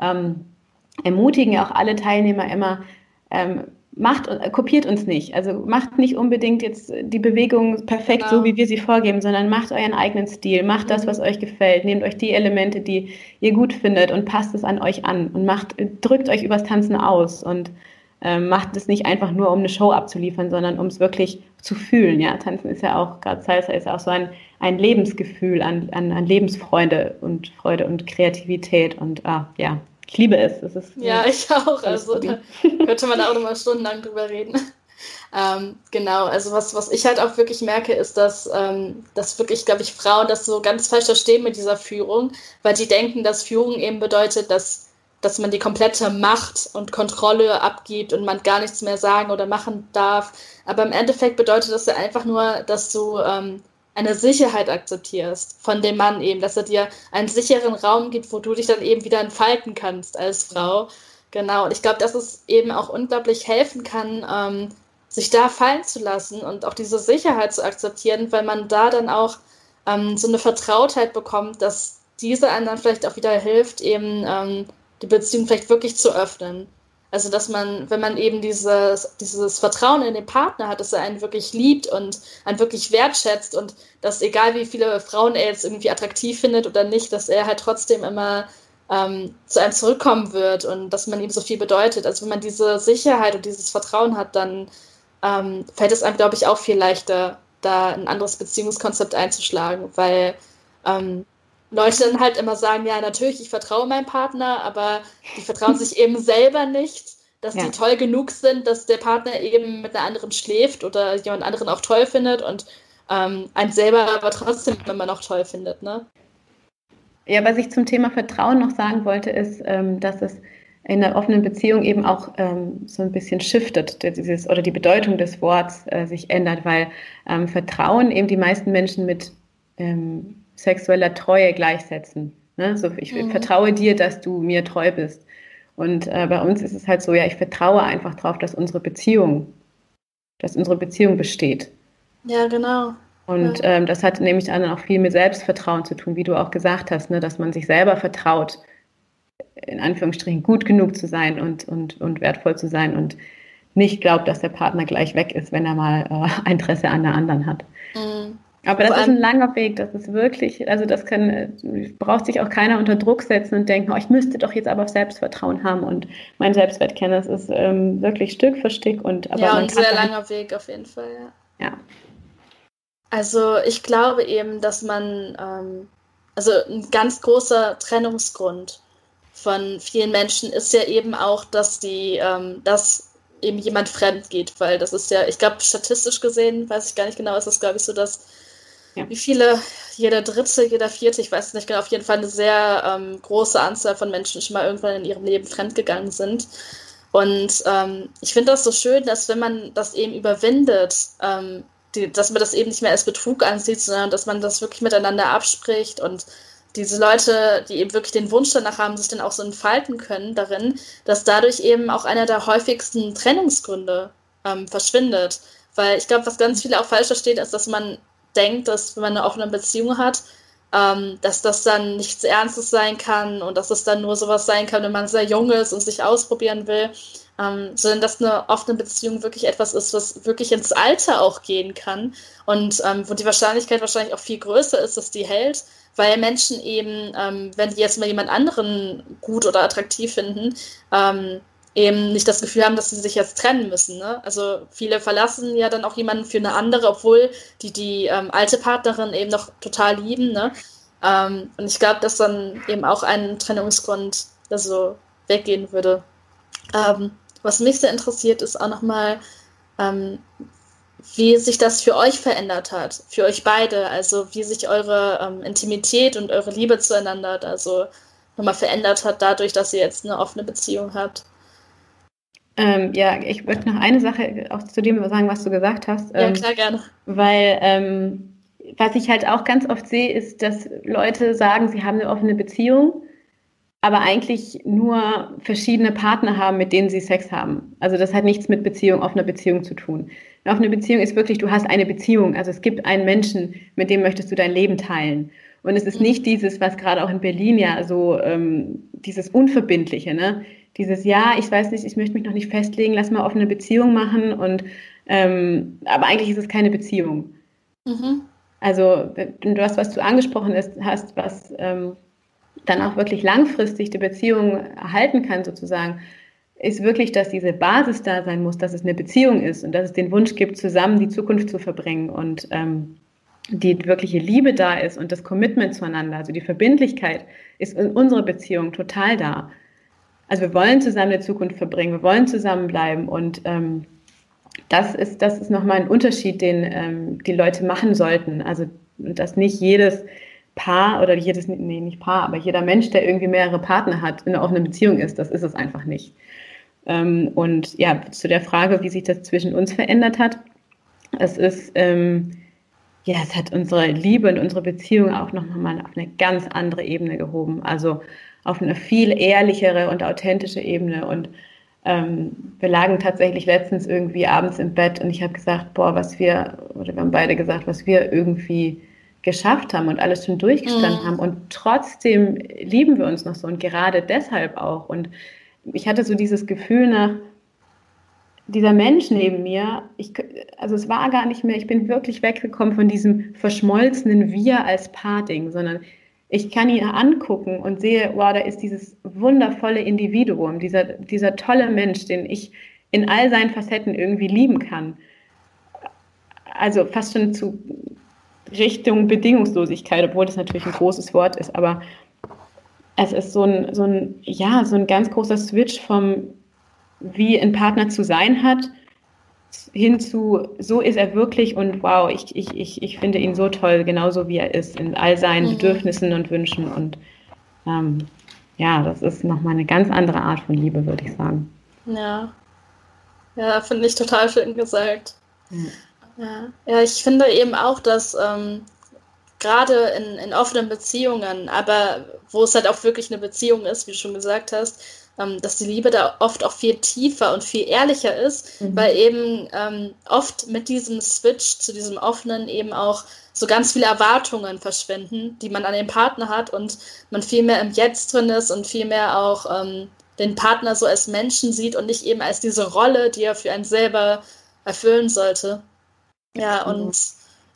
ähm, ermutigen auch alle Teilnehmer immer, ähm, macht, kopiert uns nicht. Also macht nicht unbedingt jetzt die Bewegung perfekt genau. so, wie wir sie vorgeben, sondern macht euren eigenen Stil, macht das, mhm. was euch gefällt, nehmt euch die Elemente, die ihr gut findet und passt es an euch an und macht, drückt euch übers Tanzen aus und äh, macht es nicht einfach nur, um eine Show abzuliefern, sondern um es wirklich zu fühlen. Ja, Tanzen ist ja auch, gerade Salsa ist ja auch so ein, ein Lebensgefühl an, an, an Lebensfreude und Freude und Kreativität und ah, ja, ich liebe es. es ist, ja, ich auch. Also da könnte man auch nochmal stundenlang drüber reden. <laughs> Ähm, genau, also was, was ich halt auch wirklich merke, ist, dass, ähm, dass wirklich, glaube ich, Frauen das so ganz falsch verstehen mit dieser Führung, weil die denken, dass Führung eben bedeutet, dass, dass man die komplette Macht und Kontrolle abgibt und man gar nichts mehr sagen oder machen darf. Aber im Endeffekt bedeutet das ja einfach nur, dass du ähm, eine Sicherheit akzeptierst von dem Mann eben, dass er dir einen sicheren Raum gibt, wo du dich dann eben wieder entfalten kannst als Frau. Genau, und ich glaube, dass es eben auch unglaublich helfen kann, ähm, sich da fallen zu lassen und auch diese Sicherheit zu akzeptieren, weil man da dann auch ähm, so eine Vertrautheit bekommt, dass diese anderen vielleicht auch wieder hilft, eben ähm, die Beziehung vielleicht wirklich zu öffnen. Also, dass man, wenn man eben dieses, dieses Vertrauen in den Partner hat, dass er einen wirklich liebt und einen wirklich wertschätzt und dass egal wie viele Frauen er jetzt irgendwie attraktiv findet oder nicht, dass er halt trotzdem immer ähm, zu einem zurückkommen wird und dass man ihm so viel bedeutet. Also, wenn man diese Sicherheit und dieses Vertrauen hat, dann ähm, fällt es einem, glaube ich, auch viel leichter, da ein anderes Beziehungskonzept einzuschlagen, weil ähm, Leute dann halt immer sagen, ja, natürlich, ich vertraue meinem Partner, aber die vertrauen sich eben selber nicht, dass ja. die toll genug sind, dass der Partner eben mit einer anderen schläft oder jemand anderen auch toll findet und ähm, einen selber aber trotzdem immer noch toll findet, ne? Ja, was ich zum Thema Vertrauen noch sagen wollte, ist, ähm, dass es in einer offenen Beziehung eben auch ähm, so ein bisschen shiftet, dieses, oder die Bedeutung des Worts äh, sich ändert, weil ähm, Vertrauen eben die meisten Menschen mit ähm, sexueller Treue gleichsetzen. Ne? So, ich mhm. vertraue dir, dass du mir treu bist. Und äh, bei uns ist es halt so, ja, ich vertraue einfach darauf, dass unsere Beziehung, dass unsere Beziehung besteht. Ja, genau. Und ja. ähm, das hat nämlich dann auch viel mit Selbstvertrauen zu tun, wie du auch gesagt hast, ne, dass man sich selber vertraut, in Anführungsstrichen gut genug zu sein und, und, und wertvoll zu sein und nicht glaubt, dass der Partner gleich weg ist, wenn er mal äh, <laughs> Interesse an der anderen hat. Mhm. Aber das ist ein langer Weg, das ist wirklich, also das kann, braucht sich auch keiner unter Druck setzen und denken, oh, ich müsste doch jetzt aber Selbstvertrauen haben und mein Selbstwert kennen. Das ist ähm, wirklich Stück für Stück und aber Ja, ein sehr langer Weg auf jeden Fall, ja. Ja. Also ich glaube eben, dass man, ähm, also ein ganz großer Trennungsgrund von vielen Menschen ist ja eben auch, dass die, ähm, dass eben jemand fremd geht, weil das ist ja, ich glaube, statistisch gesehen, weiß ich gar nicht genau, ist das, glaube ich, so, dass ja. wie viele, jeder dritte, jeder vierte, ich weiß nicht genau, auf jeden Fall eine sehr ähm, große Anzahl von Menschen schon mal irgendwann in ihrem Leben fremdgegangen sind. Und ähm, ich finde das so schön, dass wenn man das eben überwindet, ähm, die, dass man das eben nicht mehr als Betrug ansieht, sondern dass man das wirklich miteinander abspricht und diese Leute, die eben wirklich den Wunsch danach haben, sich dann auch so entfalten können darin, dass dadurch eben auch einer der häufigsten Trennungsgründe ähm, verschwindet. Weil ich glaube, was ganz viele auch falsch verstehen, ist, dass man denkt, dass wenn man eine offene Beziehung hat, ähm, dass das dann nichts Ernstes sein kann und dass es dann nur sowas sein kann, wenn man sehr jung ist und sich ausprobieren will, ähm, sondern dass eine offene Beziehung wirklich etwas ist, was wirklich ins Alter auch gehen kann und ähm, wo die Wahrscheinlichkeit wahrscheinlich auch viel größer ist, dass die hält, weil Menschen eben, ähm, wenn die jetzt mal jemand anderen gut oder attraktiv finden, ähm, eben nicht das Gefühl haben, dass sie sich jetzt trennen müssen. Ne? Also viele verlassen ja dann auch jemanden für eine andere, obwohl die die ähm, alte Partnerin eben noch total lieben. Ne? Ähm, und ich glaube, dass dann eben auch ein Trennungsgrund so weggehen würde. Ähm, was mich sehr interessiert, ist auch nochmal, ähm, wie sich das für euch verändert hat, für euch beide, also wie sich eure ähm, Intimität und eure Liebe zueinander also nochmal verändert hat, dadurch, dass ihr jetzt eine offene Beziehung habt. Ähm, ja, ich würde noch eine Sache auch zu dem sagen, was du gesagt hast. Ähm, ja, klar, gerne. Weil ähm, was ich halt auch ganz oft sehe, ist, dass Leute sagen, sie haben eine offene Beziehung, aber eigentlich nur verschiedene Partner haben, mit denen sie Sex haben. Also das hat nichts mit Beziehung, offener Beziehung zu tun. Eine offene Beziehung ist wirklich, du hast eine Beziehung. Also es gibt einen Menschen, mit dem möchtest du dein Leben teilen. Und es ist nicht dieses, was gerade auch in Berlin ja so, ähm, dieses Unverbindliche, ne? Dieses, ja, ich weiß nicht, ich möchte mich noch nicht festlegen, lass mal offene Beziehung machen und, ähm, aber eigentlich ist es keine Beziehung. Mhm. Also, du hast, was du angesprochen hast, was ähm, dann auch wirklich langfristig die Beziehung erhalten kann, sozusagen, ist wirklich, dass diese Basis da sein muss, dass es eine Beziehung ist und dass es den Wunsch gibt, zusammen die Zukunft zu verbringen und ähm, die wirkliche Liebe da ist und das Commitment zueinander, also die Verbindlichkeit ist in unserer Beziehung total da. Also wir wollen zusammen eine Zukunft verbringen, wir wollen zusammenbleiben und ähm, das ist, das ist nochmal ein Unterschied, den ähm, die Leute machen sollten. Also, dass nicht jedes Paar oder jedes, nee, nicht Paar, aber jeder Mensch, der irgendwie mehrere Partner hat, in einer offenen Beziehung ist. Das ist es einfach nicht. Ähm, und ja, zu der Frage, wie sich das zwischen uns verändert hat. Es ist, ähm, ja, es hat unsere Liebe und unsere Beziehung auch nochmal auf eine ganz andere Ebene gehoben. Also auf eine viel ehrlichere und authentische Ebene. Und ähm, wir lagen tatsächlich letztens irgendwie abends im Bett und ich habe gesagt, boah, was wir, oder wir haben beide gesagt, was wir irgendwie geschafft haben und alles schon durchgestanden mhm. haben und trotzdem lieben wir uns noch so und gerade deshalb auch. Und ich hatte so dieses Gefühl nach, dieser Mensch neben mir, ich, also es war gar nicht mehr, ich bin wirklich weggekommen von diesem verschmolzenen Wir als Paar-Ding, sondern ich kann ihn angucken und sehe, wow, da ist dieses wundervolle Individuum, dieser, dieser tolle Mensch, den ich in all seinen Facetten irgendwie lieben kann. Also fast schon zu Richtung Bedingungslosigkeit, obwohl das natürlich ein großes Wort ist, aber es ist so ein, so ein, ja, so ein ganz großer Switch vom, wie ein Partner zu sein hat, hin zu, so ist er wirklich und wow, ich, ich, ich, ich finde ihn so toll, genauso wie er ist, in all seinen mhm. Bedürfnissen und Wünschen. Und ähm, ja, das ist nochmal eine ganz andere Art von Liebe, würde ich sagen. Ja. Ja, finde ich total schön gesagt. Mhm. Ja. ja, ich finde eben auch, dass ähm, gerade in, in offenen Beziehungen, aber wo es halt auch wirklich eine Beziehung ist, wie du schon gesagt hast, ähm, dass die Liebe da oft auch viel tiefer und viel ehrlicher ist, mhm. weil eben ähm, oft mit diesem Switch zu diesem offenen eben auch so ganz viele Erwartungen verschwinden, die man an den Partner hat und man viel mehr im Jetzt drin ist und viel mehr auch ähm, den Partner so als Menschen sieht und nicht eben als diese Rolle, die er für einen selber erfüllen sollte. Ja, mhm. und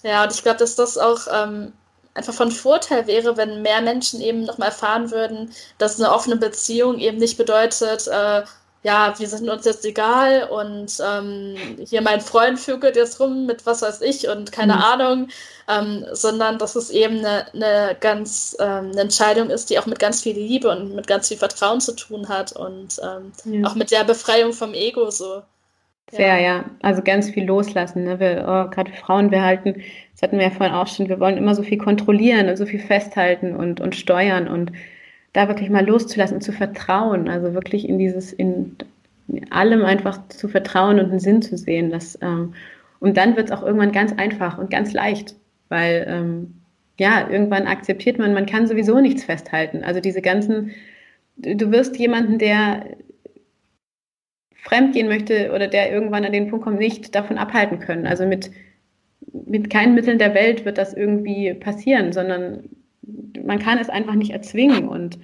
ja, und ich glaube, dass das auch ähm, einfach von Vorteil wäre, wenn mehr Menschen eben nochmal erfahren würden, dass eine offene Beziehung eben nicht bedeutet, äh, ja, wir sind uns jetzt egal und ähm, hier mein Freund vögelt jetzt rum mit was weiß ich und keine mhm. Ahnung, ähm, sondern dass es eben eine, eine ganz ähm, eine Entscheidung ist, die auch mit ganz viel Liebe und mit ganz viel Vertrauen zu tun hat und ähm, ja. auch mit der Befreiung vom Ego so. Sehr, ja. ja. Also ganz viel loslassen. Ne? Wir, oh, gerade Frauen, wir halten, das hatten wir ja vorhin auch schon, wir wollen immer so viel kontrollieren und so viel festhalten und, und steuern und da wirklich mal loszulassen und zu vertrauen. Also wirklich in dieses, in, in allem einfach zu vertrauen und einen Sinn zu sehen. Dass, ähm, und dann wird es auch irgendwann ganz einfach und ganz leicht, weil ähm, ja, irgendwann akzeptiert man, man kann sowieso nichts festhalten. Also diese ganzen, du wirst jemanden, der fremdgehen möchte oder der irgendwann an den Punkt kommt, nicht davon abhalten können. Also mit, mit keinen Mitteln der Welt wird das irgendwie passieren, sondern man kann es einfach nicht erzwingen. Und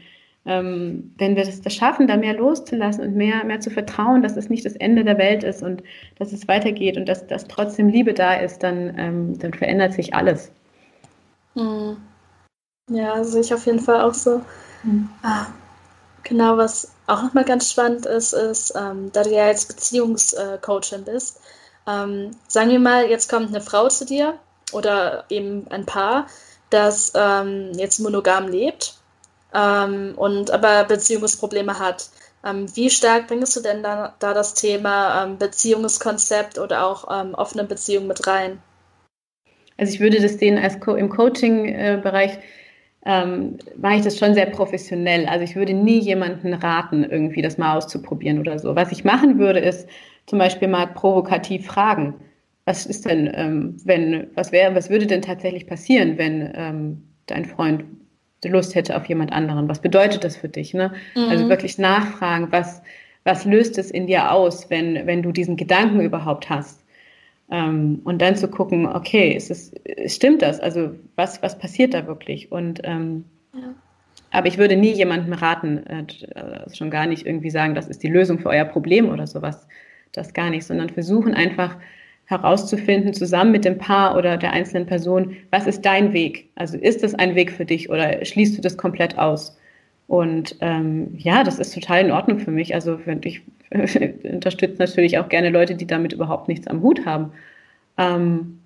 ähm, wenn wir das, das, schaffen, da mehr loszulassen und mehr, mehr zu vertrauen, dass es nicht das Ende der Welt ist und dass es weitergeht und dass, dass trotzdem Liebe da ist, dann, ähm, dann verändert sich alles. Hm. Ja, sehe ich auf jeden Fall auch so. Hm. Ah, genau, was auch nochmal ganz spannend ist, ist, ähm, da du ja jetzt Beziehungscoachin bist, ähm, sagen wir mal, jetzt kommt eine Frau zu dir oder eben ein Paar, das ähm, jetzt monogam lebt ähm, und aber Beziehungsprobleme hat. Ähm, wie stark bringst du denn da, da das Thema ähm, Beziehungskonzept oder auch offene Beziehung mit rein? Also ich würde das sehen als Co im Coaching-Bereich ähm, mache ich das schon sehr professionell. Also ich würde nie jemanden raten, irgendwie das mal auszuprobieren oder so. Was ich machen würde, ist zum Beispiel mal provokativ fragen. Was ist denn, ähm, wenn, was wäre, was würde denn tatsächlich passieren, wenn ähm, dein Freund Lust hätte auf jemand anderen? Was bedeutet das für dich? Ne? Also mhm. Also wirklich nachfragen, was, was löst es in dir aus, wenn, wenn du diesen Gedanken überhaupt hast? Ähm, und dann zu gucken, okay, ist es, stimmt das? Also was, was passiert da wirklich? Und ähm, ja. aber ich würde nie jemandem raten, äh, also schon gar nicht irgendwie sagen, das ist die Lösung für euer Problem oder sowas. Das gar nicht, sondern versuchen einfach herauszufinden, zusammen mit dem Paar oder der einzelnen Person, was ist dein Weg? Also ist das ein Weg für dich oder schließt du das komplett aus? Und ähm, ja, das ist total in Ordnung für mich. Also ich <laughs> unterstütze natürlich auch gerne Leute, die damit überhaupt nichts am Hut haben. Ähm,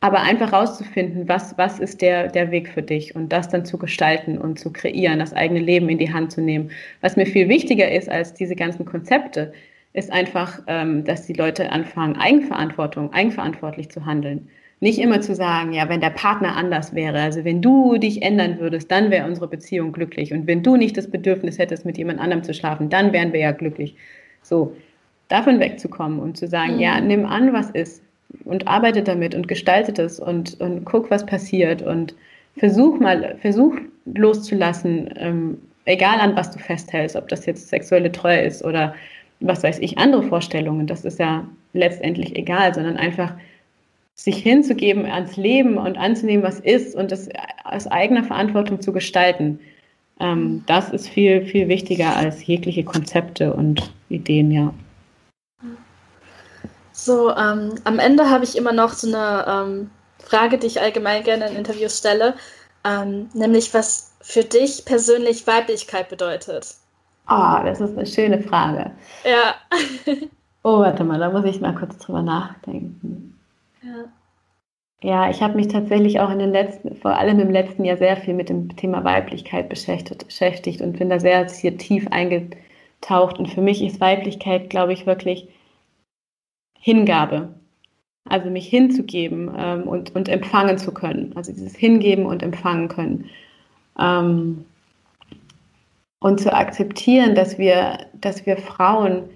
aber einfach rauszufinden, was, was ist der, der Weg für dich und das dann zu gestalten und zu kreieren, das eigene Leben in die Hand zu nehmen. Was mir viel wichtiger ist als diese ganzen Konzepte, ist einfach, ähm, dass die Leute anfangen, Eigenverantwortung, eigenverantwortlich zu handeln. Nicht immer zu sagen, ja, wenn der Partner anders wäre, also wenn du dich ändern würdest, dann wäre unsere Beziehung glücklich. Und wenn du nicht das Bedürfnis hättest, mit jemand anderem zu schlafen, dann wären wir ja glücklich. So, davon wegzukommen und zu sagen, mhm. ja, nimm an, was ist und arbeite damit und gestalte es und, und guck, was passiert und versuch mal, versuch loszulassen, ähm, egal an was du festhältst, ob das jetzt sexuelle Treue ist oder was weiß ich, andere Vorstellungen, das ist ja letztendlich egal, sondern einfach sich hinzugeben ans Leben und anzunehmen, was ist und das aus eigener Verantwortung zu gestalten. Ähm, das ist viel, viel wichtiger als jegliche Konzepte und Ideen, ja. So, ähm, am Ende habe ich immer noch so eine ähm, Frage, die ich allgemein gerne in Interviews stelle, ähm, nämlich was für dich persönlich Weiblichkeit bedeutet. Ah, oh, das ist eine schöne Frage. Ja. oh, warte mal, da muss ich mal kurz drüber nachdenken. Ja. Ja, ich habe mich tatsächlich auch in den letzten, vor allem im letzten Jahr sehr viel mit dem Thema Weiblichkeit beschäftigt, und bin da sehr hier tief eingetaucht. Und für mich ist Weiblichkeit, glaube ich, wirklich Hingabe. Also mich hinzugeben ähm, und, und empfangen zu können. Also dieses Hingeben und empfangen können. Ähm, und zu akzeptieren, dass wir, dass wir Frauen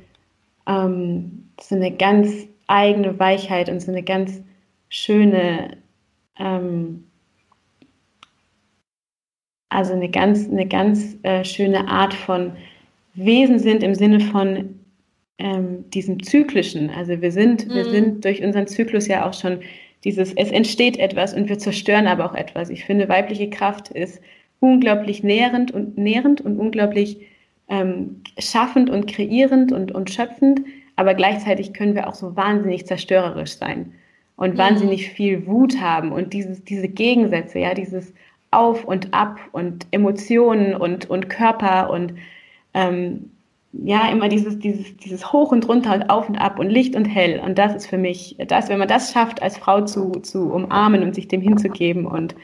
ähm, so eine ganz eigene Weichheit und so eine ganz schöne, ähm, also eine ganz, eine ganz äh, schöne Art von Wesen sind im Sinne von ähm, diesem Zyklischen. Also wir sind, mhm. wir sind durch unseren Zyklus ja auch schon dieses, es entsteht etwas und wir zerstören aber auch etwas. Ich finde, weibliche Kraft ist unglaublich nährend und nährend und unglaublich ähm, schaffend und kreierend und, und schöpfend, aber gleichzeitig können wir auch so wahnsinnig zerstörerisch sein und wahnsinnig viel Wut haben und dieses, diese Gegensätze, ja, dieses Auf und Ab und Emotionen und, und Körper und ähm, ja, immer dieses, dieses, dieses Hoch und Runter und Auf und Ab und Licht und Hell. Und das ist für mich, das, wenn man das schafft, als Frau zu, zu umarmen und sich dem hinzugeben und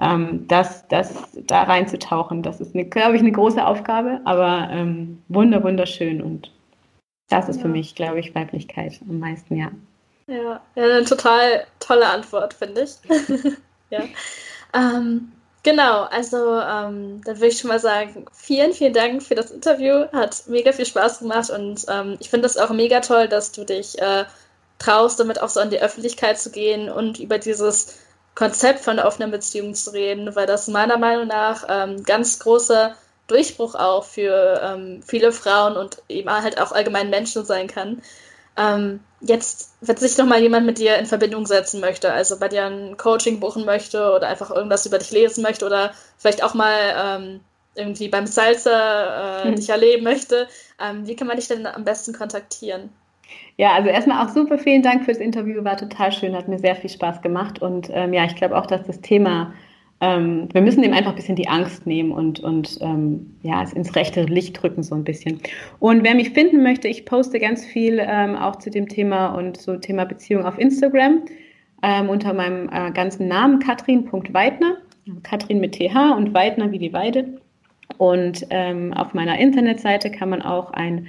ähm, das, das da reinzutauchen, das ist, glaube ich, eine große Aufgabe, aber ähm, wunder, wunderschön und das ist ja. für mich, glaube ich, Weiblichkeit am meisten, ja. Ja, ja eine total tolle Antwort, finde ich. <laughs> ja. Ähm, genau, also ähm, dann würde ich schon mal sagen, vielen, vielen Dank für das Interview. Hat mega viel Spaß gemacht und ähm, ich finde es auch mega toll, dass du dich äh, traust, damit auch so an die Öffentlichkeit zu gehen und über dieses Konzept von offenen Beziehung zu reden, weil das meiner Meinung nach ähm, ganz großer Durchbruch auch für ähm, viele Frauen und eben halt auch allgemein Menschen sein kann. Ähm, jetzt, wenn sich noch mal jemand mit dir in Verbindung setzen möchte, also bei dir ein Coaching buchen möchte oder einfach irgendwas über dich lesen möchte oder vielleicht auch mal ähm, irgendwie beim Salsa äh, hm. dich erleben möchte, ähm, wie kann man dich denn am besten kontaktieren? Ja, also erstmal auch super vielen Dank fürs Interview, war total schön, hat mir sehr viel Spaß gemacht und ähm, ja, ich glaube auch, dass das Thema ähm, wir müssen dem einfach ein bisschen die Angst nehmen und, und ähm, ja, es ins rechte Licht drücken so ein bisschen. Und wer mich finden möchte, ich poste ganz viel ähm, auch zu dem Thema und zu Thema Beziehung auf Instagram ähm, unter meinem äh, ganzen Namen katrin.weidner, Katrin mit TH und Weidner wie die Weide. Und ähm, auf meiner Internetseite kann man auch ein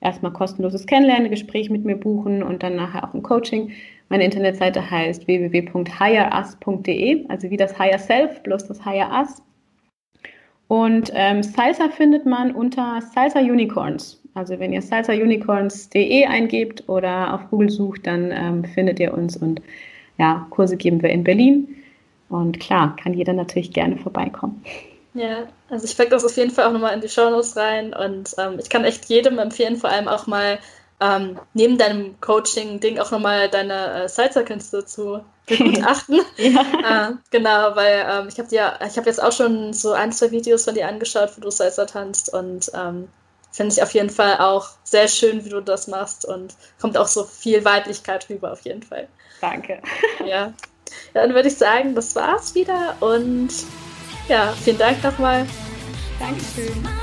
erstmal kostenloses Kennenlerngespräch mit mir buchen und dann nachher auch ein Coaching. Meine Internetseite heißt www.hireus.de, also wie das Higher Self, bloß das Higher Us. Und ähm, Salsa findet man unter Salsa Unicorns. Also wenn ihr salsaunicorns.de eingebt oder auf Google sucht, dann ähm, findet ihr uns und ja, Kurse geben wir in Berlin. Und klar, kann jeder natürlich gerne vorbeikommen. Ja, also ich packe das auf jeden Fall auch nochmal in die Shownotes rein und ähm, ich kann echt jedem empfehlen, vor allem auch mal ähm, neben deinem Coaching-Ding auch nochmal deine äh, Salsa-Künste zu begutachten. <laughs> ja. <laughs> äh, genau, weil ähm, ich habe dir, ich habe jetzt auch schon so ein, zwei Videos von dir angeschaut, wo du Salsa tanzt und ähm, finde ich auf jeden Fall auch sehr schön, wie du das machst und kommt auch so viel Weiblichkeit rüber auf jeden Fall. Danke. <laughs> Ja. ja dann würde ich sagen, das war's wieder und ja, vielen Dank nochmal. Dankeschön.